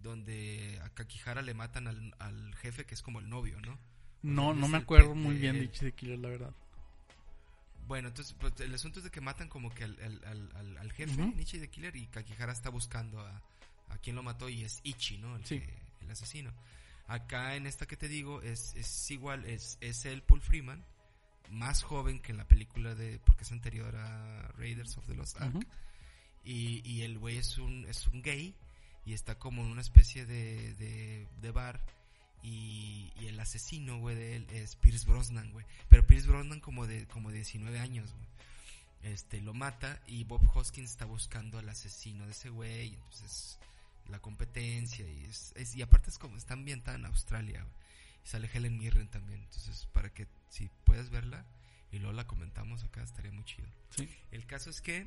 donde a Kakihara le matan al, jefe, que es como el novio, ¿no? No, no me acuerdo muy bien de Ichi the Killer, la verdad. Bueno, entonces pues, el asunto es de que matan como que al, al, al, jefe, Ichi the Killer, y Kakihara está buscando a, a quien lo mató y es Ichi, ¿no? El, el asesino. Acá en esta que te digo es, es igual, es, es el Paul Freeman, más joven que en la película de, porque es anterior a Raiders of the Lost Ark. y, y, el güey es un, es un gay y está como en una especie de, de, bar. Y, y, el asesino, güey, de él es Pierce Brosnan, güey. Pero Pierce Brosnan como de, como de 19 años, güey. Este, lo mata y Bob Hoskins está buscando al asesino de ese güey. Entonces la competencia y es, y aparte es como está ambientada en Australia y sale Helen Mirren también entonces para que si puedes verla y luego la comentamos acá estaría muy chido. El caso es que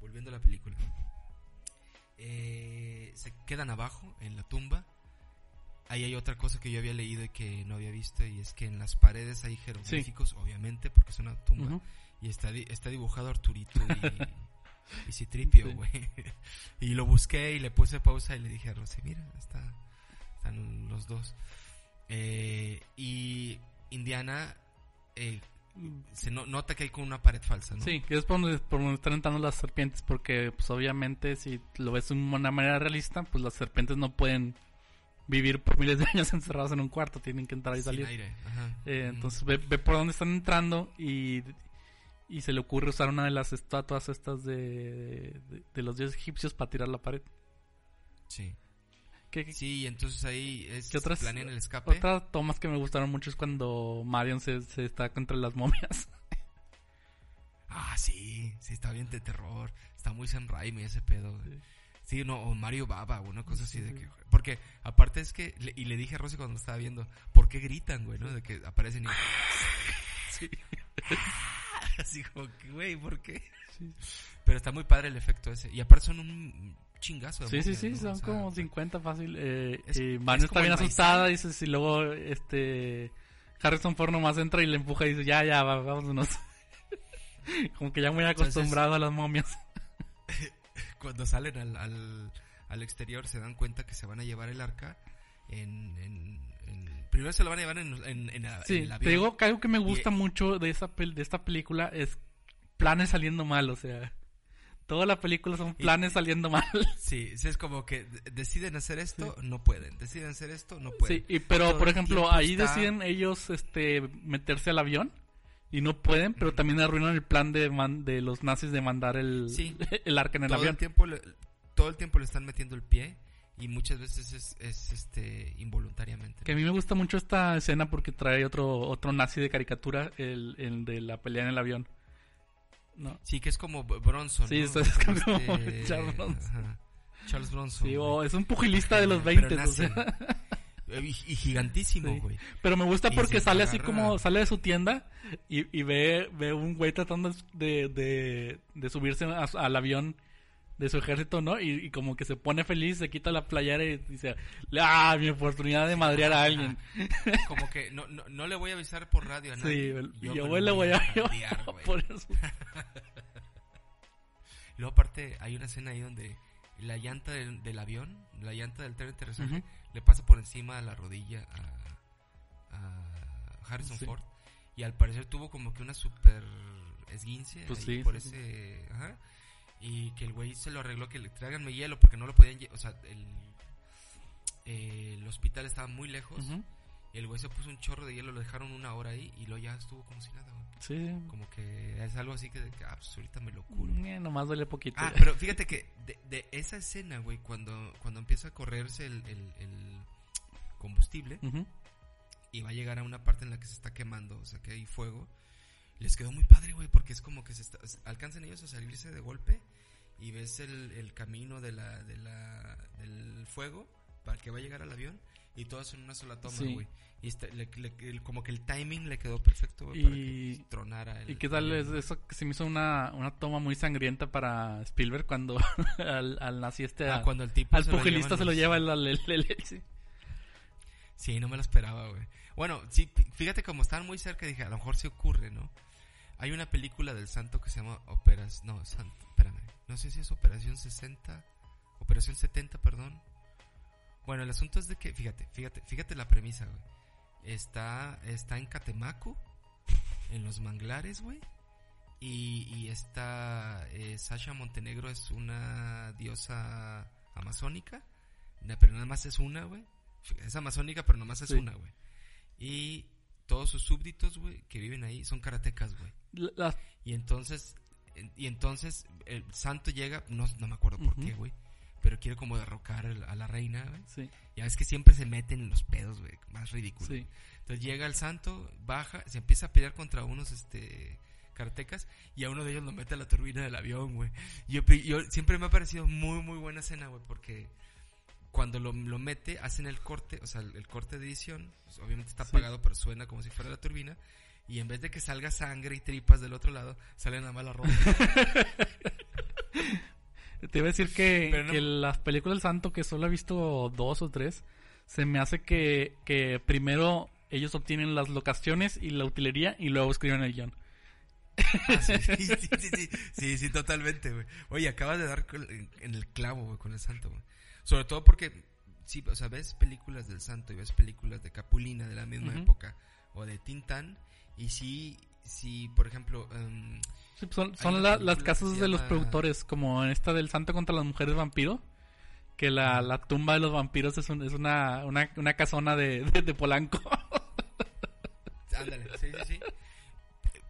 volviendo a la película eh, se quedan abajo en la tumba. Ahí hay otra cosa que yo había leído y que no había visto y es que en las paredes hay jeroglíficos obviamente porque es una tumba. Y está, está dibujado Arturito y Y si tripio, güey. Y lo busqué y le puse pausa y le dije a Rosy, mira, está, están los dos. Eh, y Indiana eh, se nota que hay como una pared falsa, ¿no? Sí, que es por donde, por donde, están entrando las serpientes, porque pues obviamente si lo ves de una manera realista, pues las serpientes no pueden vivir por miles de años encerradas en un cuarto, tienen que entrar y salir. Eh, entonces ve, ve, por dónde están entrando y, y se le ocurre usar una de las estatuas estas de, de, los dioses egipcios para tirar la pared. Sí. ¿Qué, sí, entonces ahí es ¿qué otras, planean el escape. Otras tomas que me gustaron mucho es cuando Marion se, se está contra las momias. ah, sí, sí, está bien de terror. Está muy San Raimi ese pedo. Sí. no, o Mario Baba, o una cosa así de que... Porque aparte es que, y le dije a Rosy cuando lo estaba viendo, ¿por qué gritan, güey, no? De que aparecen y... sí. Así como güey, ¿por qué? Pero está muy padre el efecto ese. Y aparte son un chingazo. De sí, sí, sí, son como 50 fácil. Eh, y Manu está bien asustada, dice, y luego este Harrison Ford nomás entra y le empuja y dice, ya, ya, vámonos. como que ya muy acostumbrado a las momias. Cuando salen al, al, al, exterior se dan cuenta que se van a llevar el arca en, en primero se lo van a llevar en, en, en, sí, el avión. Te digo que algo que me gusta mucho de, esa de esta película es planes saliendo mal, o sea. Toda la película son planes saliendo mal. Sí, es como que deciden hacer esto, no pueden. Deciden hacer esto, no pueden. Sí, pero por ejemplo, ahí deciden ellos este meterse al avión y no pueden, pero también arruinan el plan de, de los nazis de mandar el, el arca en el avión. El tiempo todo el tiempo le están metiendo el pie y muchas veces es, es, este involuntariamente. Que a mí me gusta mucho esta escena porque trae otro otro nazi de caricatura, el, el de la pelea en el avión. ¿No? Sí, que es como Bronson. Sí, ¿no? es como, este... Charles Bronson. Charles Bronson. Sí, oh, es un pugilista de los 20. O sea. Y, gigantísimo, güey. Pero me gusta porque sale así como, sale de su tienda y, y ve, ve un güey tratando de, de, de subirse al avión de su ejército, ¿no? Y, como que se pone feliz, se quita la playera y dice, ah, mi oportunidad de madrear a alguien. como que no, no, no, le voy a avisar por radio a nadie. Sí, yo, yo le voy a, avisar por eso. Luego aparte hay una escena ahí donde la llanta del, del avión, la llanta del tren de le pasa por encima de la rodilla a, a Harrison Ford. Y al parecer tuvo como que una super esguince pues por ese... Ajá y que el güey se lo arregló que le tráiganme hielo porque no lo podían, o sea, el, el hospital estaba muy lejos. Y el güey se puso un chorro de hielo, lo dejaron una hora ahí y luego ya estuvo como si nada, güey. Sí. Como que es algo así que, ah, pues ahorita me lo curo. Eh, nomás duele poquito. Ah, pero fíjate que de, de, esa escena, güey, cuando, cuando empieza a correrse el, el, combustible y va a llegar a una parte en la que se está quemando, o sea, que hay fuego, les quedó muy padre, güey, porque es como que se alcanzan ellos a salirse de golpe y ves el, el camino de la, de la, del fuego para que va a llegar al avión y todo en una sola toma, güey. Y este, como que el timing le quedó perfecto para que tronara. El, ¿Y qué tal es eso que se me hizo una, una toma muy sangrienta para Spielberg cuando al, al nazi este... Ah, cuando el tipo al pugilista se lo lleva el, el, sí. sí, no me lo esperaba, güey. Bueno, sí, fíjate como estaban muy cerca, dije, a lo mejor se ocurre, ¿no? Hay una película del santo que se llama Operas... No, santo. No sé si es Operación 60, Operación 70, perdón. Bueno, el asunto es de que, fíjate, fíjate, fíjate la premisa, güey. Está, está en Catemaco, en los manglares, güey. Y, y esta eh, Sasha Montenegro es una diosa amazónica, pero nada más es una, güey. Es amazónica, pero nada más es una, güey. Y todos sus súbditos, güey, que viven ahí, son karatecas, güey. Y entonces y entonces el santo llega, no, no me acuerdo por qué, güey. Pero quiere como derrocar a la reina, güey. Sí. Ya ves que siempre se meten en los pedos, güey. Más ridículo. Sí. Entonces llega el santo, baja, se empieza a pelear contra unos, este karatecas y a uno de ellos lo mete a la turbina del avión, güey. Yo, yo siempre me ha parecido muy, muy buena escena, güey, porque cuando lo, lo, mete, hacen el corte, o sea, el, corte de edición, pues, obviamente está apagado, pero suena como si fuera la turbina y en vez de que salga sangre y tripas del otro lado, sale nada más la ropa. Te iba a decir que, que, las películas del santo, que solo he visto dos o tres, se me hace que, que primero ellos obtienen las locaciones y la utilería y luego escriben el guion. Ah, sí, sí, sí, sí, sí, totalmente, güey. Oye, acabas de dar en el clavo, güey, con el santo, güey. Sobre todo porque, sí, o sea, ves películas del santo y ves películas de Capulina de la misma época o de Tintán y sí, sí, por ejemplo... Um, son son las casas de los productores, como en esta del Santo contra las Mujeres Vampiro. Que la, la tumba de los vampiros es, es una, una, una, casona de, de, Polanco. Ándale, sí, sí, sí.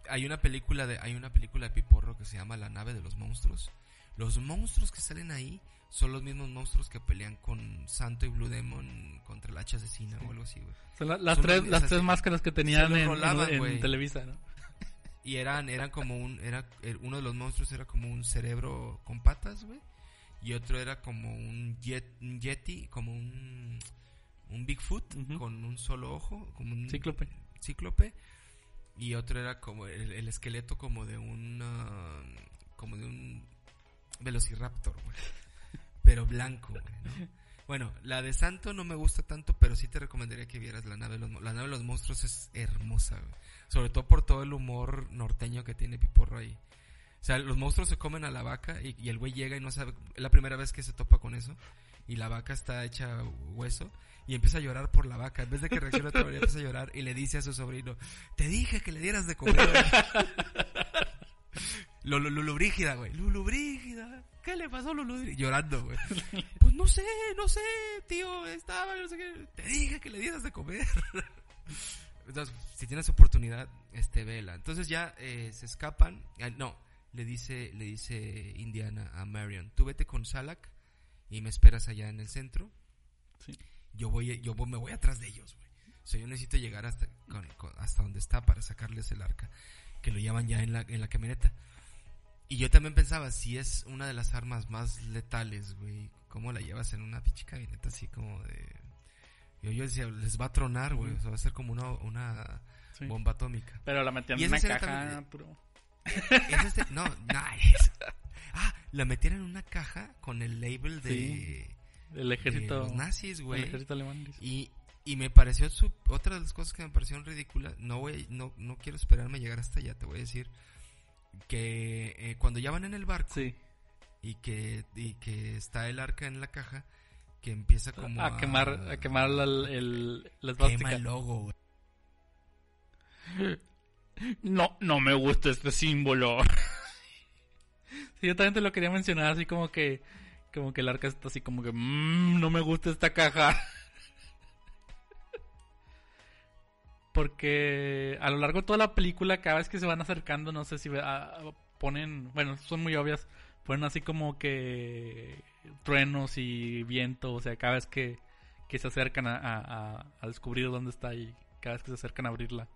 Hay una película de hay una película de Piporro que se llama La nave de los monstruos. Los monstruos que salen ahí son los mismos monstruos que pelean con Santo y Blue Demon contra el hacha asesina o algo así, güey. Son las, tres, las tres máscaras que tenían en, Televisa, ¿no? Y eran, eran como un, era, er, uno de los monstruos era como un cerebro con patas, güey. Y otro era como un, yeti, como un, un Bigfoot con un solo ojo, como un cíclope. Cíclope. Y otro era como el, el esqueleto como de un, como de un Velociraptor, güey pero blanco, Bueno, la de Santo no me gusta tanto, pero sí te recomendaría que vieras La nave de los, la nave de los monstruos. Es hermosa, Sobre todo por todo el humor norteño que tiene Piporro ahí. O sea, los monstruos se comen a la vaca y, el güey llega y no sabe. Es la primera vez que se topa con eso. Y la vaca está hecha hueso y empieza a llorar por la vaca. En vez de que reaccione otra vez, empieza a llorar y le dice a su sobrino: Te dije que le dieras de comer. Lulu Brígida, güey. Lulu Brígida. ¿Qué le pasó a Lulu? Llorando, güey. Pues no sé, no sé, tío. Estaba, no sé qué. Te dije que le dieras de comer. Entonces, si tienes oportunidad, este, vela. Entonces ya eh, se escapan. No, le dice, le dice Indiana a Marion, tú vete con Salak y me esperas allá en el centro. Sí. Yo voy, yo me voy atrás de ellos, güey. O sea, yo necesito llegar hasta, hasta donde está para sacarles el arca, que lo llevan ya en la, en la camioneta. Y yo también pensaba, si es una de las armas más letales, güey, ¿cómo la llevas en una pinche camioneta así como de... Yo, yo decía, les va a tronar, güey, o sea, va a ser como una, una bomba atómica. Pero la metían en una caja, este, no, Ah, la metieron en una caja con el label de... el ejército... los nazis, güey. El ejército alemán. Y, y me pareció, su, otra de las cosas que me parecieron ridículas, no, voy, no, no quiero esperarme a llegar hasta allá, te voy a decir que eh, cuando ya van en el barco y que y que está el arca en la caja que empieza como a, quemar a quemar el, el quema el logo no no me gusta este símbolo. Sí yo también te lo quería mencionar así como que como que el arca está así como que mmm, no me gusta esta caja porque a lo largo de toda la película, cada vez que se van acercando, no sé si ponen, bueno, son muy obvias, ponen así como que truenos y viento, o sea, cada vez que, que se acercan a, a, descubrir dónde está y cada vez que se acercan a abrirla.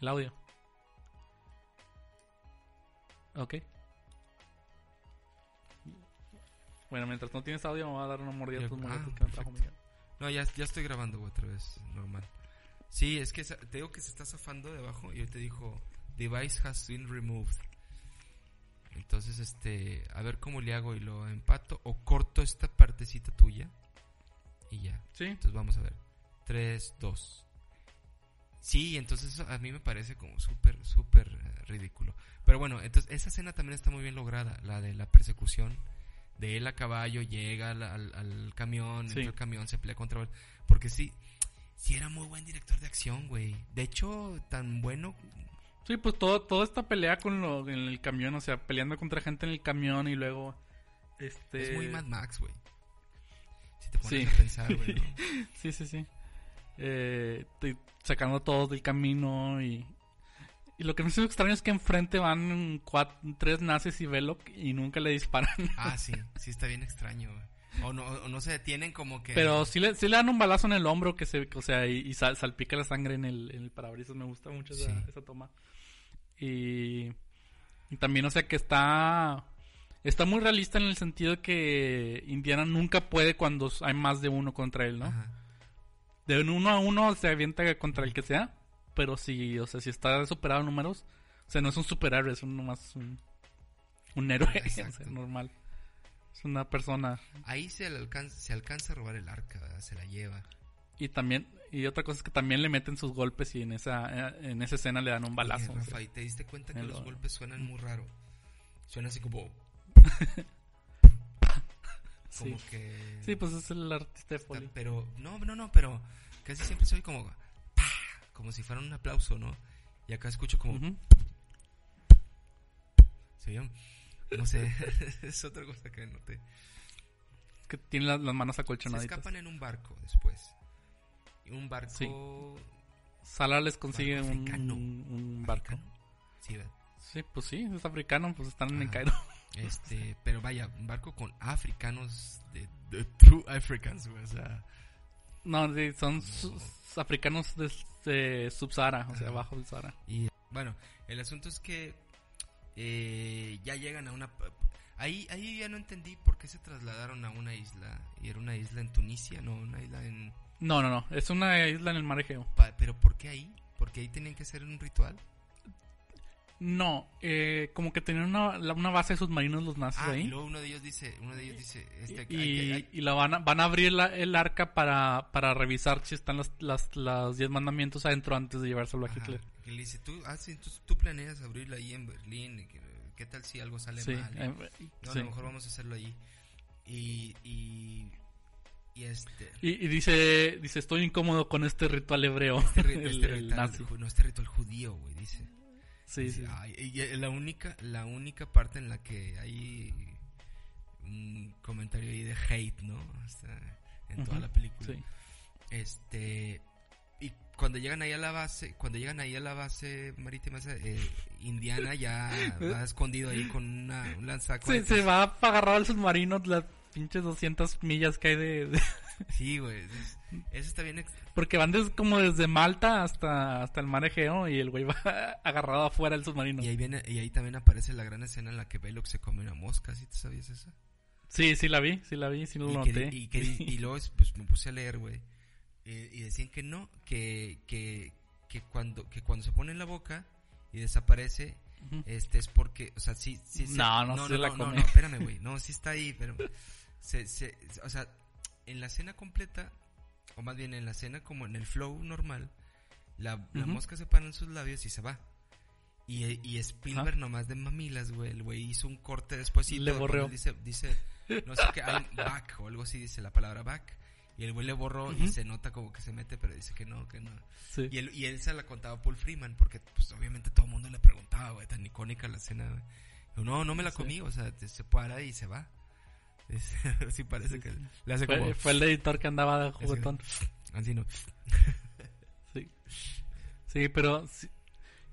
El audio. Ok. Bueno, mientras no tienes audio, me voy a dar una mordida a tus ah, que me trajo No, ya, ya estoy grabando otra vez, normal. Sí, es que te digo que se está zafando debajo y hoy te dijo, device has been removed. Entonces, este, a ver cómo le hago y lo empato o corto esta partecita tuya y ya. Sí. Entonces vamos a ver. 3, 2. Sí, entonces a mí me parece como súper, súper eh, ridículo. Pero bueno, entonces esa escena también está muy bien lograda, la de la persecución de él a caballo, llega al, al, camión, el camión, se pelea contra él. Porque sí, sí era muy buen director de acción, güey. De hecho, tan bueno. Sí, pues todo, toda esta pelea con lo, en el camión, o sea, peleando contra gente en el camión y luego. Este... Es muy Mad Max, güey. Si te pones a pensar, güey. sí, sí, sí. Eh, sacando todos del camino y, y lo que me hizo extraño es que enfrente van tres nazis y Veloc y nunca le disparan. Ah, sí, sí está bien extraño. O no, o no se detienen como que... Pero sí le, sí le dan un balazo en el hombro que se, o sea, y, salpica la sangre en el, en el parabrisas. Me gusta mucho esa, esa toma. Y, y, también, o sea, que está... Está muy realista en el sentido de que Indiana nunca puede cuando hay más de uno contra él, ¿no? De uno a uno se avienta contra el que sea pero si, o sea, si está superado en números, o sea, no es un superhéroe, es un, nomás un, un héroe, normal. Es una persona. Ahí se, alcanza, se alcanza a robar el arca, se la lleva. Y también, y otra cosa es que también le meten sus golpes y en esa, en esa escena le dan un balazo. Rafa, ¿te diste cuenta que los golpes suenan muy raro? Suena así como... como que... Sí, pues es el artista de Pero, no, no, no, pero casi siempre soy como como si fuera un aplauso, ¿no? Y acá escucho como... ¿Se No sé, es otra cosa que noté. Que tiene las, manos acolchonaditas. Se escapan en un barco después. Y un barco... Sí. Les consigue un, un, barco. Sí, Sí, pues sí, es africano, pues están en Cairo. Este, pero vaya, un barco con africanos de, true Africans, o sea. No, sí, son africanos de este, Sub-Sahara, o sea, bajo el Sahara. Y bueno, el asunto es que eh, ya llegan a una... Ahí, ahí ya no entendí por qué se trasladaron a una isla. Y era una isla en Tunisia, no, una isla en... No, no, no, es una isla en el mar Egeo. pero ¿por qué ahí? ¿Porque ahí tenían que hacer un ritual? No, eh, como que tenían una, una, base de submarinos los nazis ah, ahí. Y luego uno de ellos dice, uno de ellos dice, este, y, y, la van a, van a abrir el arca para, para revisar si están los las, las diez mandamientos adentro antes de llevárselo a Hitler. Y le dice, tú, ah, sí, tú, planeas abrirla ahí en Berlín, ¿qué, tal si algo sale mal? Eh, no, a lo mejor vamos a hacerlo allí. Y, y, y este... Y, dice, dice, estoy incómodo con este ritual hebreo. Este, este ritual, no, este ritual judío, güey, dice. Sí, sí. y la única, la única parte en la que hay un comentario ahí de hate, ¿no? en toda la película. Este. Y cuando llegan ahí a la base, cuando llegan ahí a la base marítima, eh, Indiana ya va escondido ahí con una, un lanzacohetes. Se, se va a agarrar al submarino las pinches 200 millas que hay de... Sí, güey. Eso está bien. Porque van como desde Malta hasta, hasta el mar Egeo y el güey va agarrado afuera del submarino. Y ahí, viene, y ahí también aparece la gran escena en la que Belloc se come una mosca, ¿sí te sabías eso? Sí, sí la vi, sí la vi, sí lo noté. y, y, luego pues me puse a leer, güey. Eh, y decían que no, que, que, que, cuando, que cuando se pone en la boca y desaparece, este es porque, o sea, sí, sí. No, no, no, se la come. no, espérame, güey. No, sí está ahí, pero. Se, se, o sea, en la cena completa, o más bien en la cena como en el flow normal, la, mosca se para en sus labios y se va. Y, y Spielberg nomás de mamilas, güey. El güey hizo un corte después y le borró. Dice, dice, no sé qué, hay back o algo así dice la palabra back. Y el güey le borró y se nota como que se mete, pero dice que no, que no. Y, él, y él se la contaba a Paul Freeman, porque pues obviamente todo el mundo le preguntaba, güey, tan icónica la escena, No, no me la comí, o sea, se para y se va. sí parece que le hace fue, como... Fue el editor que andaba de juguetón. Así no. sí. Sí, pero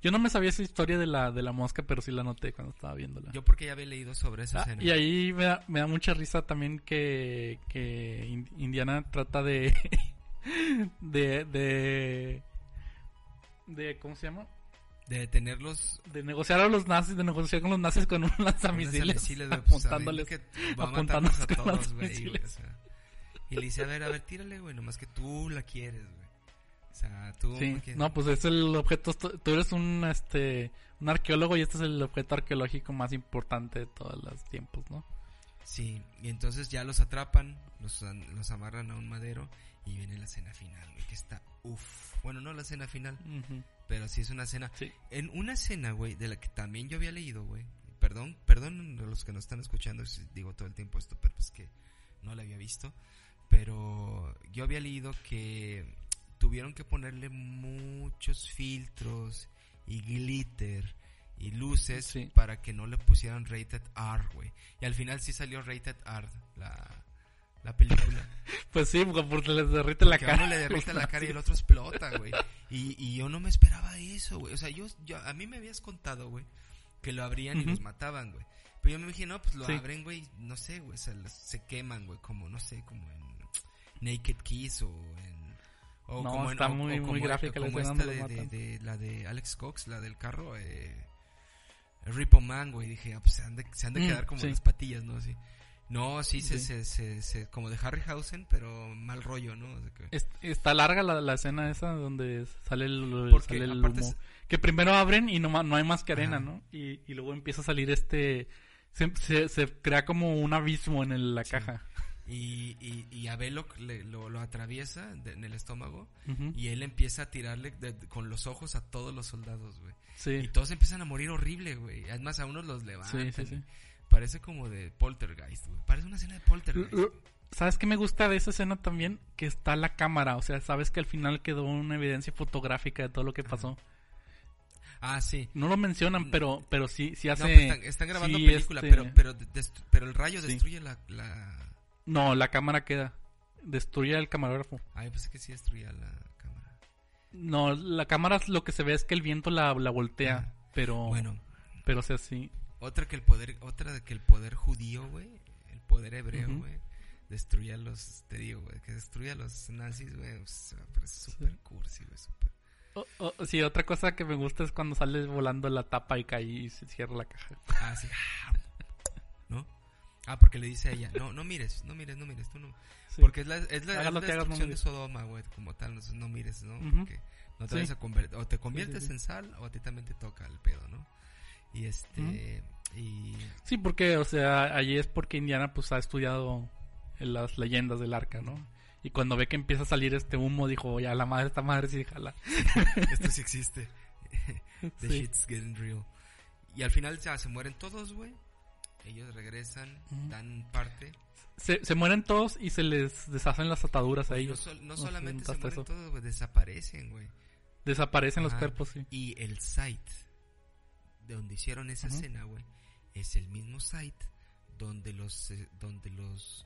yo no me sabía esa historia de la, de la mosca, pero sí la noté cuando estaba viéndola. Yo porque ya había leído sobre esa ah, escena. Y ahí me da, me da mucha risa también que, que Indiana trata de, de, de, de, ¿cómo se llama? De detenerlos. De negociar a los nazis, de negociar con los nazis con un lanzamisiles. Pues, apuntándoles, apuntándoles a todos, güey. y le dice, a ver, a ver, tírale, güey, nomás que tú la quieres, güey. O sea, tú... Sí, no, pues es el objeto, tú eres un, este, un arqueólogo y este es el objeto arqueológico más importante de todos los tiempos, ¿no? Sí, y entonces ya los atrapan, los, los amarran a un madero y viene la escena final, güey, que está, uff, bueno, no la escena final, pero sí es una escena, sí. en una escena, güey, de la que también yo había leído, güey, perdón, perdón a los que nos están escuchando, digo todo el tiempo esto, pero es que no la había visto, pero yo había leído que tuvieron que ponerle muchos filtros y glitter y luces para que no le pusieran rated R, güey. Y al final sí salió rated R la, la película. pues sí, porque les derrite la cara. Uno le derrite la cara y el otro explota, güey. Y, y yo no me esperaba eso, güey. O sea, yo, yo, a mí me habías contado, güey, que lo abrían y los mataban, güey. Pero yo me dije, no, pues lo abren, güey, no sé, güey, se, se queman, güey, como, no sé, como en Naked Kiss o en o no, como está muy, muy gráfica como esta de, de, la de Alex Cox, la del carro, eh, Ripple Man, güey. Dije, ah, pues se han de, se han de mm, quedar como las patillas, ¿no? Así. No, sí, Se, se, se, como de Harryhausen, pero mal rollo, ¿no? está larga la, la, escena esa donde sale el, sale el humo. Que primero abren y no, no hay más que arena, ¿no? Y, y luego empieza a salir este... Se, se, crea como un abismo en la caja. Y, y, y a Belloc le, lo, lo, atraviesa en el estómago y él empieza a tirarle con los ojos a todos los soldados, güey. Y todos empiezan a morir horrible, güey. Además a unos los levantan. Sí, Parece como de poltergeist, güey. Parece una escena de poltergeist. ¿Sabes qué me gusta de esa escena también? Que está la cámara. O sea, sabes que al final quedó una evidencia fotográfica de todo lo que pasó. Ah, sí. No lo mencionan, pero pero sí, sí hace... No, pues están, grabando película, este pero, pero, pero el rayo destruye la, no, la cámara queda. Destruye el camarógrafo. Ah, yo pensé que sí destruía la cámara. No, la cámara lo que se ve es que el viento la, la voltea, ah, pero... Bueno. Pero o sea, sí. Otra que el poder, otra de que el poder judío, güey, el poder hebreo, güey, destruía los, te digo, güey, que destruía a los nazis, güey, o sea, súper cursi, güey, súper... sí, otra cosa que me gusta es cuando sale volando la tapa y cae y se cierra la caja. Ah, sí. ¿No? Ah, porque le dice a ella, no, no mires, no mires, no mires, tú no. Porque es la, es la, es la destrucción de Sodoma, güey, como tal, no mires, ¿no? Porque no te vas a convertir, o te conviertes en sal o a ti también te toca el pedo, ¿no? Y este, y... Sí, porque, o sea, allí es porque Indiana pues ha estudiado en las leyendas del arca, ¿no? Y cuando ve que empieza a salir este humo, dijo, ya la madre, esta madre sí, jala. Esto sí existe. The shit's getting real. Y al final ya se mueren todos, güey ellos regresan, dan parte. Se, se, mueren todos y se les deshacen las ataduras a ellos. No, solamente se mueren todos, güey, desaparecen, güey. Desaparecen los cuerpos, sí. Y el site de donde hicieron esa escena, güey, es el mismo site donde los, eh, donde los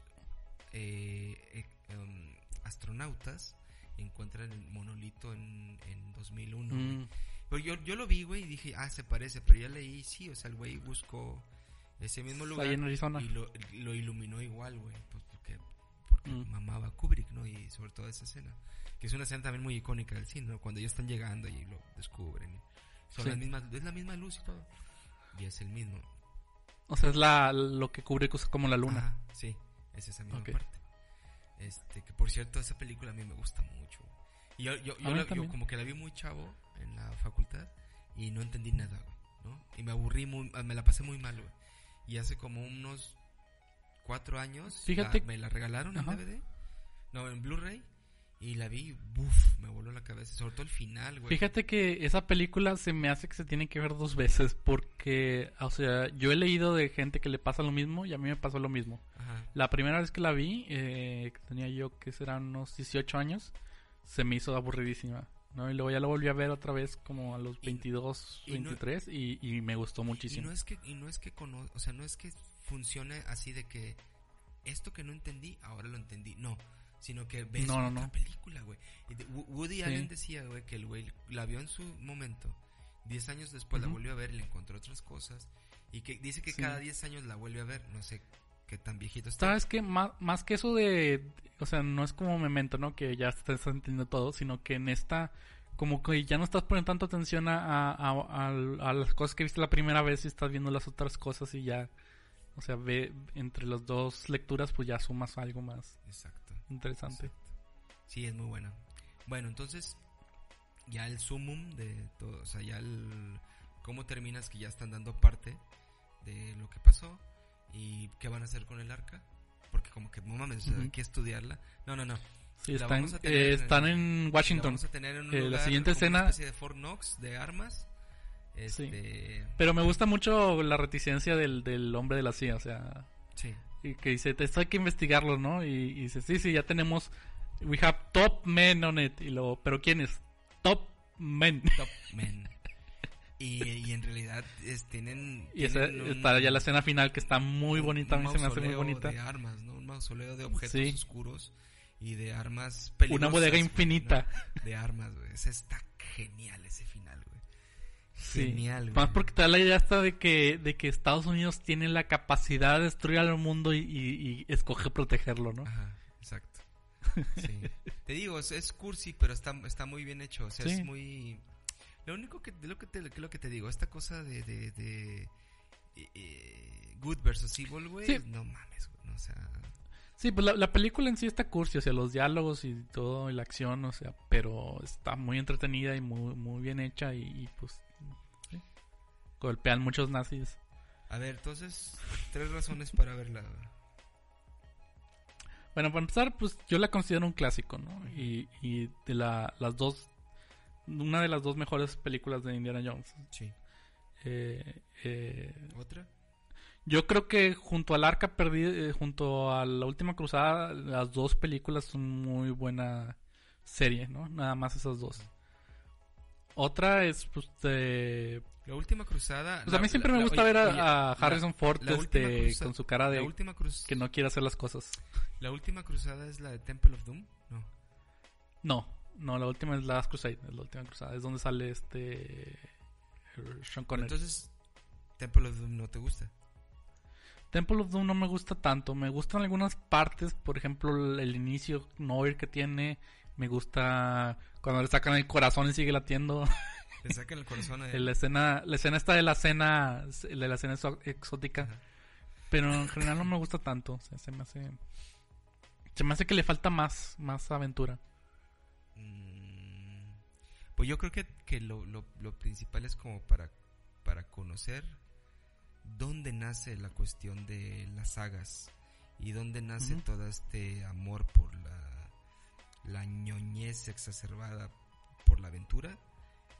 eh, eh, em, astronautas encuentran el monolito en 2001. Mm. Pero yo, yo lo vi, güey, y dije, ah, se parece, pero ya leí, sí, o sea, el güey buscó ese mismo lugar. en Arizona. Y lo, lo iluminó igual, güey, pues porque, porque mm. mamaba Kubrick, ¿no? Y sobre todo esa escena, que es una escena también muy icónica del cine, ¿no? Cuando ellos están llegando y lo descubren. Son las mismas, es la misma luz y todo. Y es el mismo. O sea, es la, lo que cubre como la luna. sí, es esa misma parte. Este, que por cierto, esa película a mí me gusta mucho. Y yo, yo, yo, como que la vi muy chavo en la facultad y no entendí nada, ¿no? Y me aburrí, muy, me la pasé muy mal, güey. Y hace como unos cuatro años Fíjate. me la regalaron en DVD, no, en Blu-ray. Y la vi, buf, me voló la cabeza, sobre todo el final, güey. Fíjate que esa película se me hace que se tiene que ver dos veces, porque, o sea, yo he leído de gente que le pasa lo mismo y a mí me pasó lo mismo. La primera vez que la vi, eh, tenía yo que serán unos 18 años, se me hizo aburridísima. ¿no? Y luego ya lo volví a ver otra vez como a los 22, 23 y, me gustó muchísimo. Y no es que, y no es que, o sea, no es que funcione así de que esto que no entendí, ahora lo entendí. No, sino que ves no, no, película, güey. Woody Allen decía, güey, que el güey la vio en su momento. Diez años después la volvió a ver le encontró otras cosas. Y que dice que cada diez años la vuelve a ver. No sé qué tan viejito está. ¿Sabes qué? Más, más que eso de... O sea, no es como Memento, ¿no? Que ya estás entendiendo todo, sino que en esta... Como que ya no estás poniendo tanto atención a, a, a las cosas que viste la primera vez y estás viendo las otras cosas y ya... O sea, ve entre las dos lecturas pues ya sumas algo más. Exacto. Interesante. Sí, es muy buena. Bueno, entonces, ya el sumum de todo, o sea, ya el. ¿Cómo terminas que ya están dando parte de lo que pasó? ¿Y qué van a hacer con el arca? Porque, como que, no mames, hay que estudiarla. No, no, no. Sí, están, eh, están en, Washington. vamos a tener en un eh, la siguiente escena. Una especie de Fort Knox de armas. Este... Pero me gusta mucho la reticencia del, del hombre de la CIA, o sea. Sí y que dice, esto hay que investigarlo, ¿no? Y, dice, sí, sí, ya tenemos, we have top men on it. Y luego, ¿pero quiénes? Top men. Top men. Y, en realidad tienen... Y esa, está ya la escena final que está muy bonita, a mí se me hace muy bonita. de armas, ¿no? Un mausoleo de objetos oscuros y de armas peligrosas. Una bodega infinita. De armas, güey. Ese está genial ese final, güey. Genial, Más porque te da la idea hasta de que, de que Estados Unidos tiene la capacidad de destruir al mundo y, y, escoge protegerlo, ¿no? Ajá, exacto. Sí. te digo, es, cursi, pero está, está muy bien hecho. O sea, es muy... Lo único que, lo que te, lo que te digo, esta cosa de, de, de eh, good versus evil, güey, no mames, güey, o sea... Sí, pues la, película en sí está cursi, o sea, los diálogos y todo, y la acción, o sea, pero está muy entretenida y muy, muy bien hecha y pues golpean muchos nazis. A ver, entonces, tres razones para verla. Bueno, para empezar, pues yo la considero un clásico, ¿no? Y, y de la, las dos, una de las dos mejores películas de Indiana Jones. Sí. Eh, eh, ¿Otra? Yo creo que junto al Arca Perdida, eh, junto a la Última Cruzada, las dos películas son muy buena serie, ¿no? Nada más esas dos. Otra es, pues, de la última cruzada. Pues a mí siempre me gusta ver a, Harrison Ford este, con su cara de que no quiere hacer las cosas. ¿La última cruzada es la de Temple of Doom? No. No, no, la última es Last Crusade. Es la última cruzada. Es donde sale este. Sean Connery. Entonces, Temple of Doom no te gusta. Temple of Doom no me gusta tanto. Me gustan algunas partes, por ejemplo, el, inicio Noir que tiene. Me gusta cuando le sacan el corazón y sigue latiendo. Le sacan el corazón a La escena, la escena está de la escena, de la escena exótica. Pero en general no me gusta tanto. se me hace. Se me hace que le falta más, más aventura. Mm, pues yo creo que, que lo, lo, principal es como para, para conocer dónde nace la cuestión de las sagas y dónde nace todo este amor por la, la ñoñez exacerbada por la aventura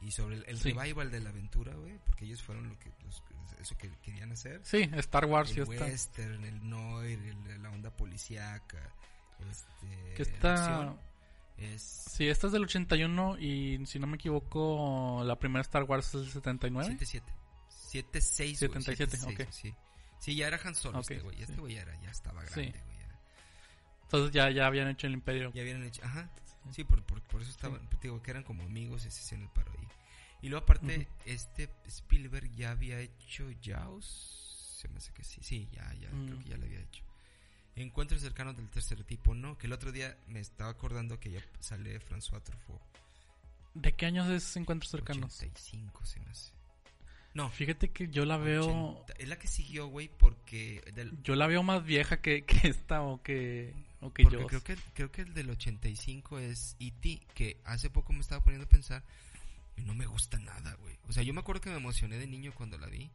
y sobre el, revival de la aventura, güey, porque ellos fueron lo que eso que querían hacer. Sí, Star Wars el western, el noir, la onda policíaca, este, que está es... Sí, esta es del 81 y si no me equivoco, la primera Star Wars es del 79. 77. 76, 77, ok. Sí. sí, ya era Han Solo este güey, este güey ya, era, ya estaba grande, güey. Entonces ya, ya habían hecho el Imperio. Ya habían hecho, ajá. Sí, por, por, por eso estaban, digo que eran como amigos y se hacían el paro ahí. Y luego aparte, este Spielberg ya había hecho Jaws, se me hace que sí, sí, ya, ya, creo Mm. que ya lo había hecho. Encuentros cercanos del tercer tipo, no, que el otro día me estaba acordando que ya sale François Truffaut. ¿De qué años es Encuentros Cercanos? 85 se me hace. No, Fíjate que yo la veo... 80. Es la que siguió, güey, porque... Del, Yo la veo más vieja que, que esta o que, o que porque yo. creo que, creo que el del 85 es E.T., que hace poco me estaba poniendo a pensar y no me gusta nada, güey. O sea, yo me acuerdo que me emocioné de niño cuando la vi,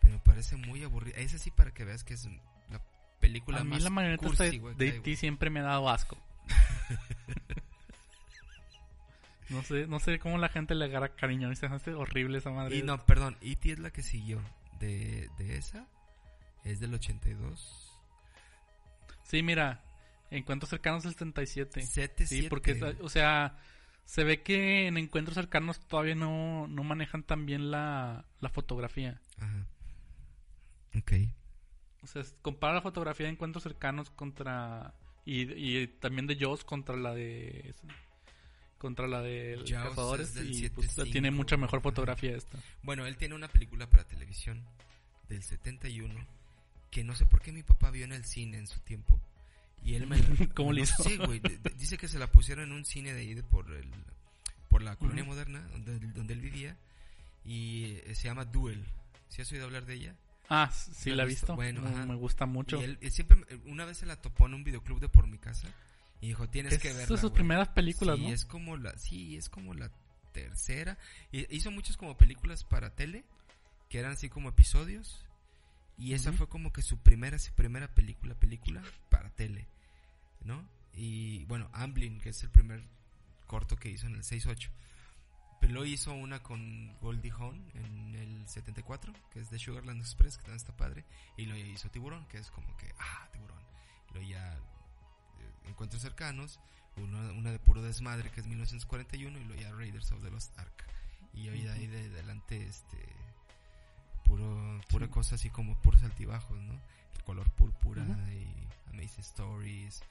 pero me parece muy aburrida. Es así para que veas que es la película A mí más la marioneta cursi, esta de, E.T. güey. siempre me ha dado asco. no sé, no sé cómo la gente le agarra cariño. Se hace horrible esa madre. Y no, perdón, E.T. es la que siguió de, de esa. Es del 82. Sí, mira, Encuentros Cercanos del 77. Sete, Sí, siete. porque, o sea, se ve que en Encuentros Cercanos todavía no, no manejan tan bien la, la fotografía. Ajá. Ok. O sea, compara la fotografía de Encuentros Cercanos contra... Y, y también de Jaws contra la de... Contra la de Jaws cazadores. del Y pues, 7.5, tiene mucha mejor ajá. fotografía esta. Bueno, él tiene una película para televisión del 71 que no sé por qué mi papá vio en el cine en su tiempo. Y él me la- ¿Cómo le hizo? sé, güey. Dice que se la pusieron en un cine de ahí de por el por la colonia moderna donde, donde él vivía y eh, se llama Duel. ¿Sí has oído hablar de ella? Ah, sí ¿La he visto? visto. Bueno, Mm, me gusta mucho. Y él, él siempre una vez se la topó en un videoclub de por mi casa y dijo, "Tienes es que de verla." sus güey". primeras películas, sí, ¿no? es como la sí, es como la tercera. Y hizo muchas como películas para tele que eran así como episodios y esa fue como que su primera su primera película, película para tele, ¿no? Y bueno, Amblin, que es el primer corto que hizo en el 68. Pero luego hizo una con Goldie Hawn en el 74, que es de Sugarland Express, que también está padre. Y luego hizo Tiburón, que es como que, ah, Tiburón. Luego ya eh, Encuentros Cercanos, una, una de puro desmadre, que es 1941, y luego ya Raiders of the Lost Ark. Y hoy de ahí de adelante, este, puro, pura Sí. cosa así como puros altibajos, ¿no? El color púrpura y Amazing Stories,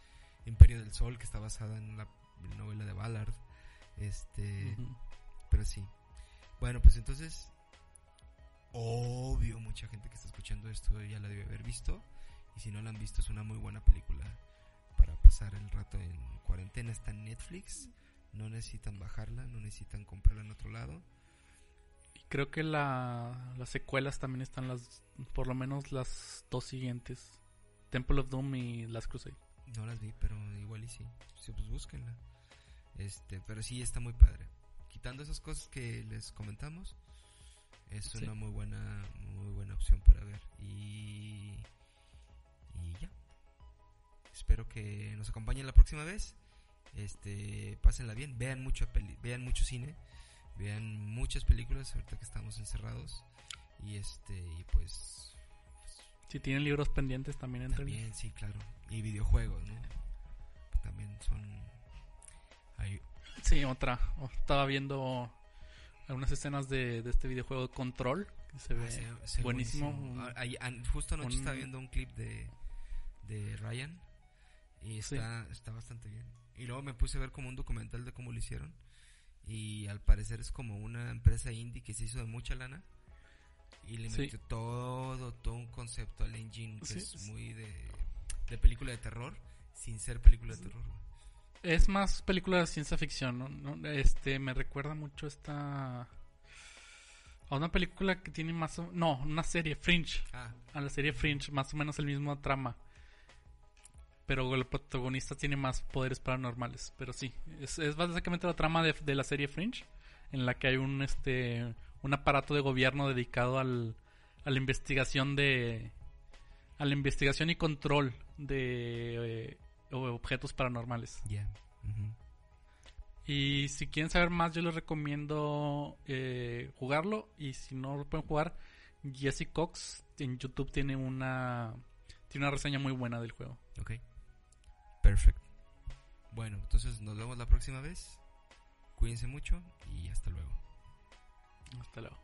Imperio del Sol, que está basada en la novela de Ballard. Este, pero sí. Bueno, pues entonces, obvio, mucha gente que está escuchando esto ya la debe haber visto. Y si no la han visto, es una muy buena película para pasar el rato en cuarentena. Está en Netflix. No necesitan bajarla, no necesitan comprarla en otro lado. Y creo que la, las secuelas también están las, por lo menos las dos siguientes. Temple of Doom y Last Crusade. No las vi, pero igual y sí. Sí, pues búsquenla. Este, pero sí está muy padre. Quitando esas cosas que les comentamos, es Sí. una muy buena, muy buena opción para ver. Y, y ya. Espero que nos acompañen la próxima vez. Este, pásenla bien, vean mucho peli- vean mucho cine, vean muchas películas ahorita que estamos encerrados. Y este, y pues Si tienen libros pendientes también entren. también, sí, claro. Y videojuegos, ¿no? También son. Hay, Sí, otra. Oh, Estaba viendo algunas escenas de, de este videojuego Control. Que se ve ah, buenísimo. Ah, justo anoche un- estaba viendo un clip de, de Ryan. Y Sí. está, está bastante bien. Y luego me puse a ver como un documental de cómo lo hicieron. Y al parecer es como una empresa indie que se hizo de mucha lana. Y le Sí. metió todo, todo un concepto al engine que Sí, es muy de, de película de terror. Sin ser película de terror. Es más película de ciencia ficción, ¿no? ¿no? Este, me recuerda mucho esta... A una película que tiene más o... No, una serie, Fringe. Ah, A la serie Fringe, más o menos el mismo trama. Pero el protagonista tiene más poderes paranormales. Pero sí, es, es básicamente la trama de, de la serie Fringe. En la que hay un, este, un aparato de gobierno dedicado al, a la investigación de... A la investigación y control de eh, objetos paranormales. Y si quieren saber más, yo les recomiendo eh, jugarlo. Y si no lo pueden jugar, Jesse Cox en YouTube tiene una tiene una reseña muy buena del juego. Ok. Perfecto. Bueno, entonces nos vemos la próxima vez. Cuídense mucho y hasta luego. Hasta luego.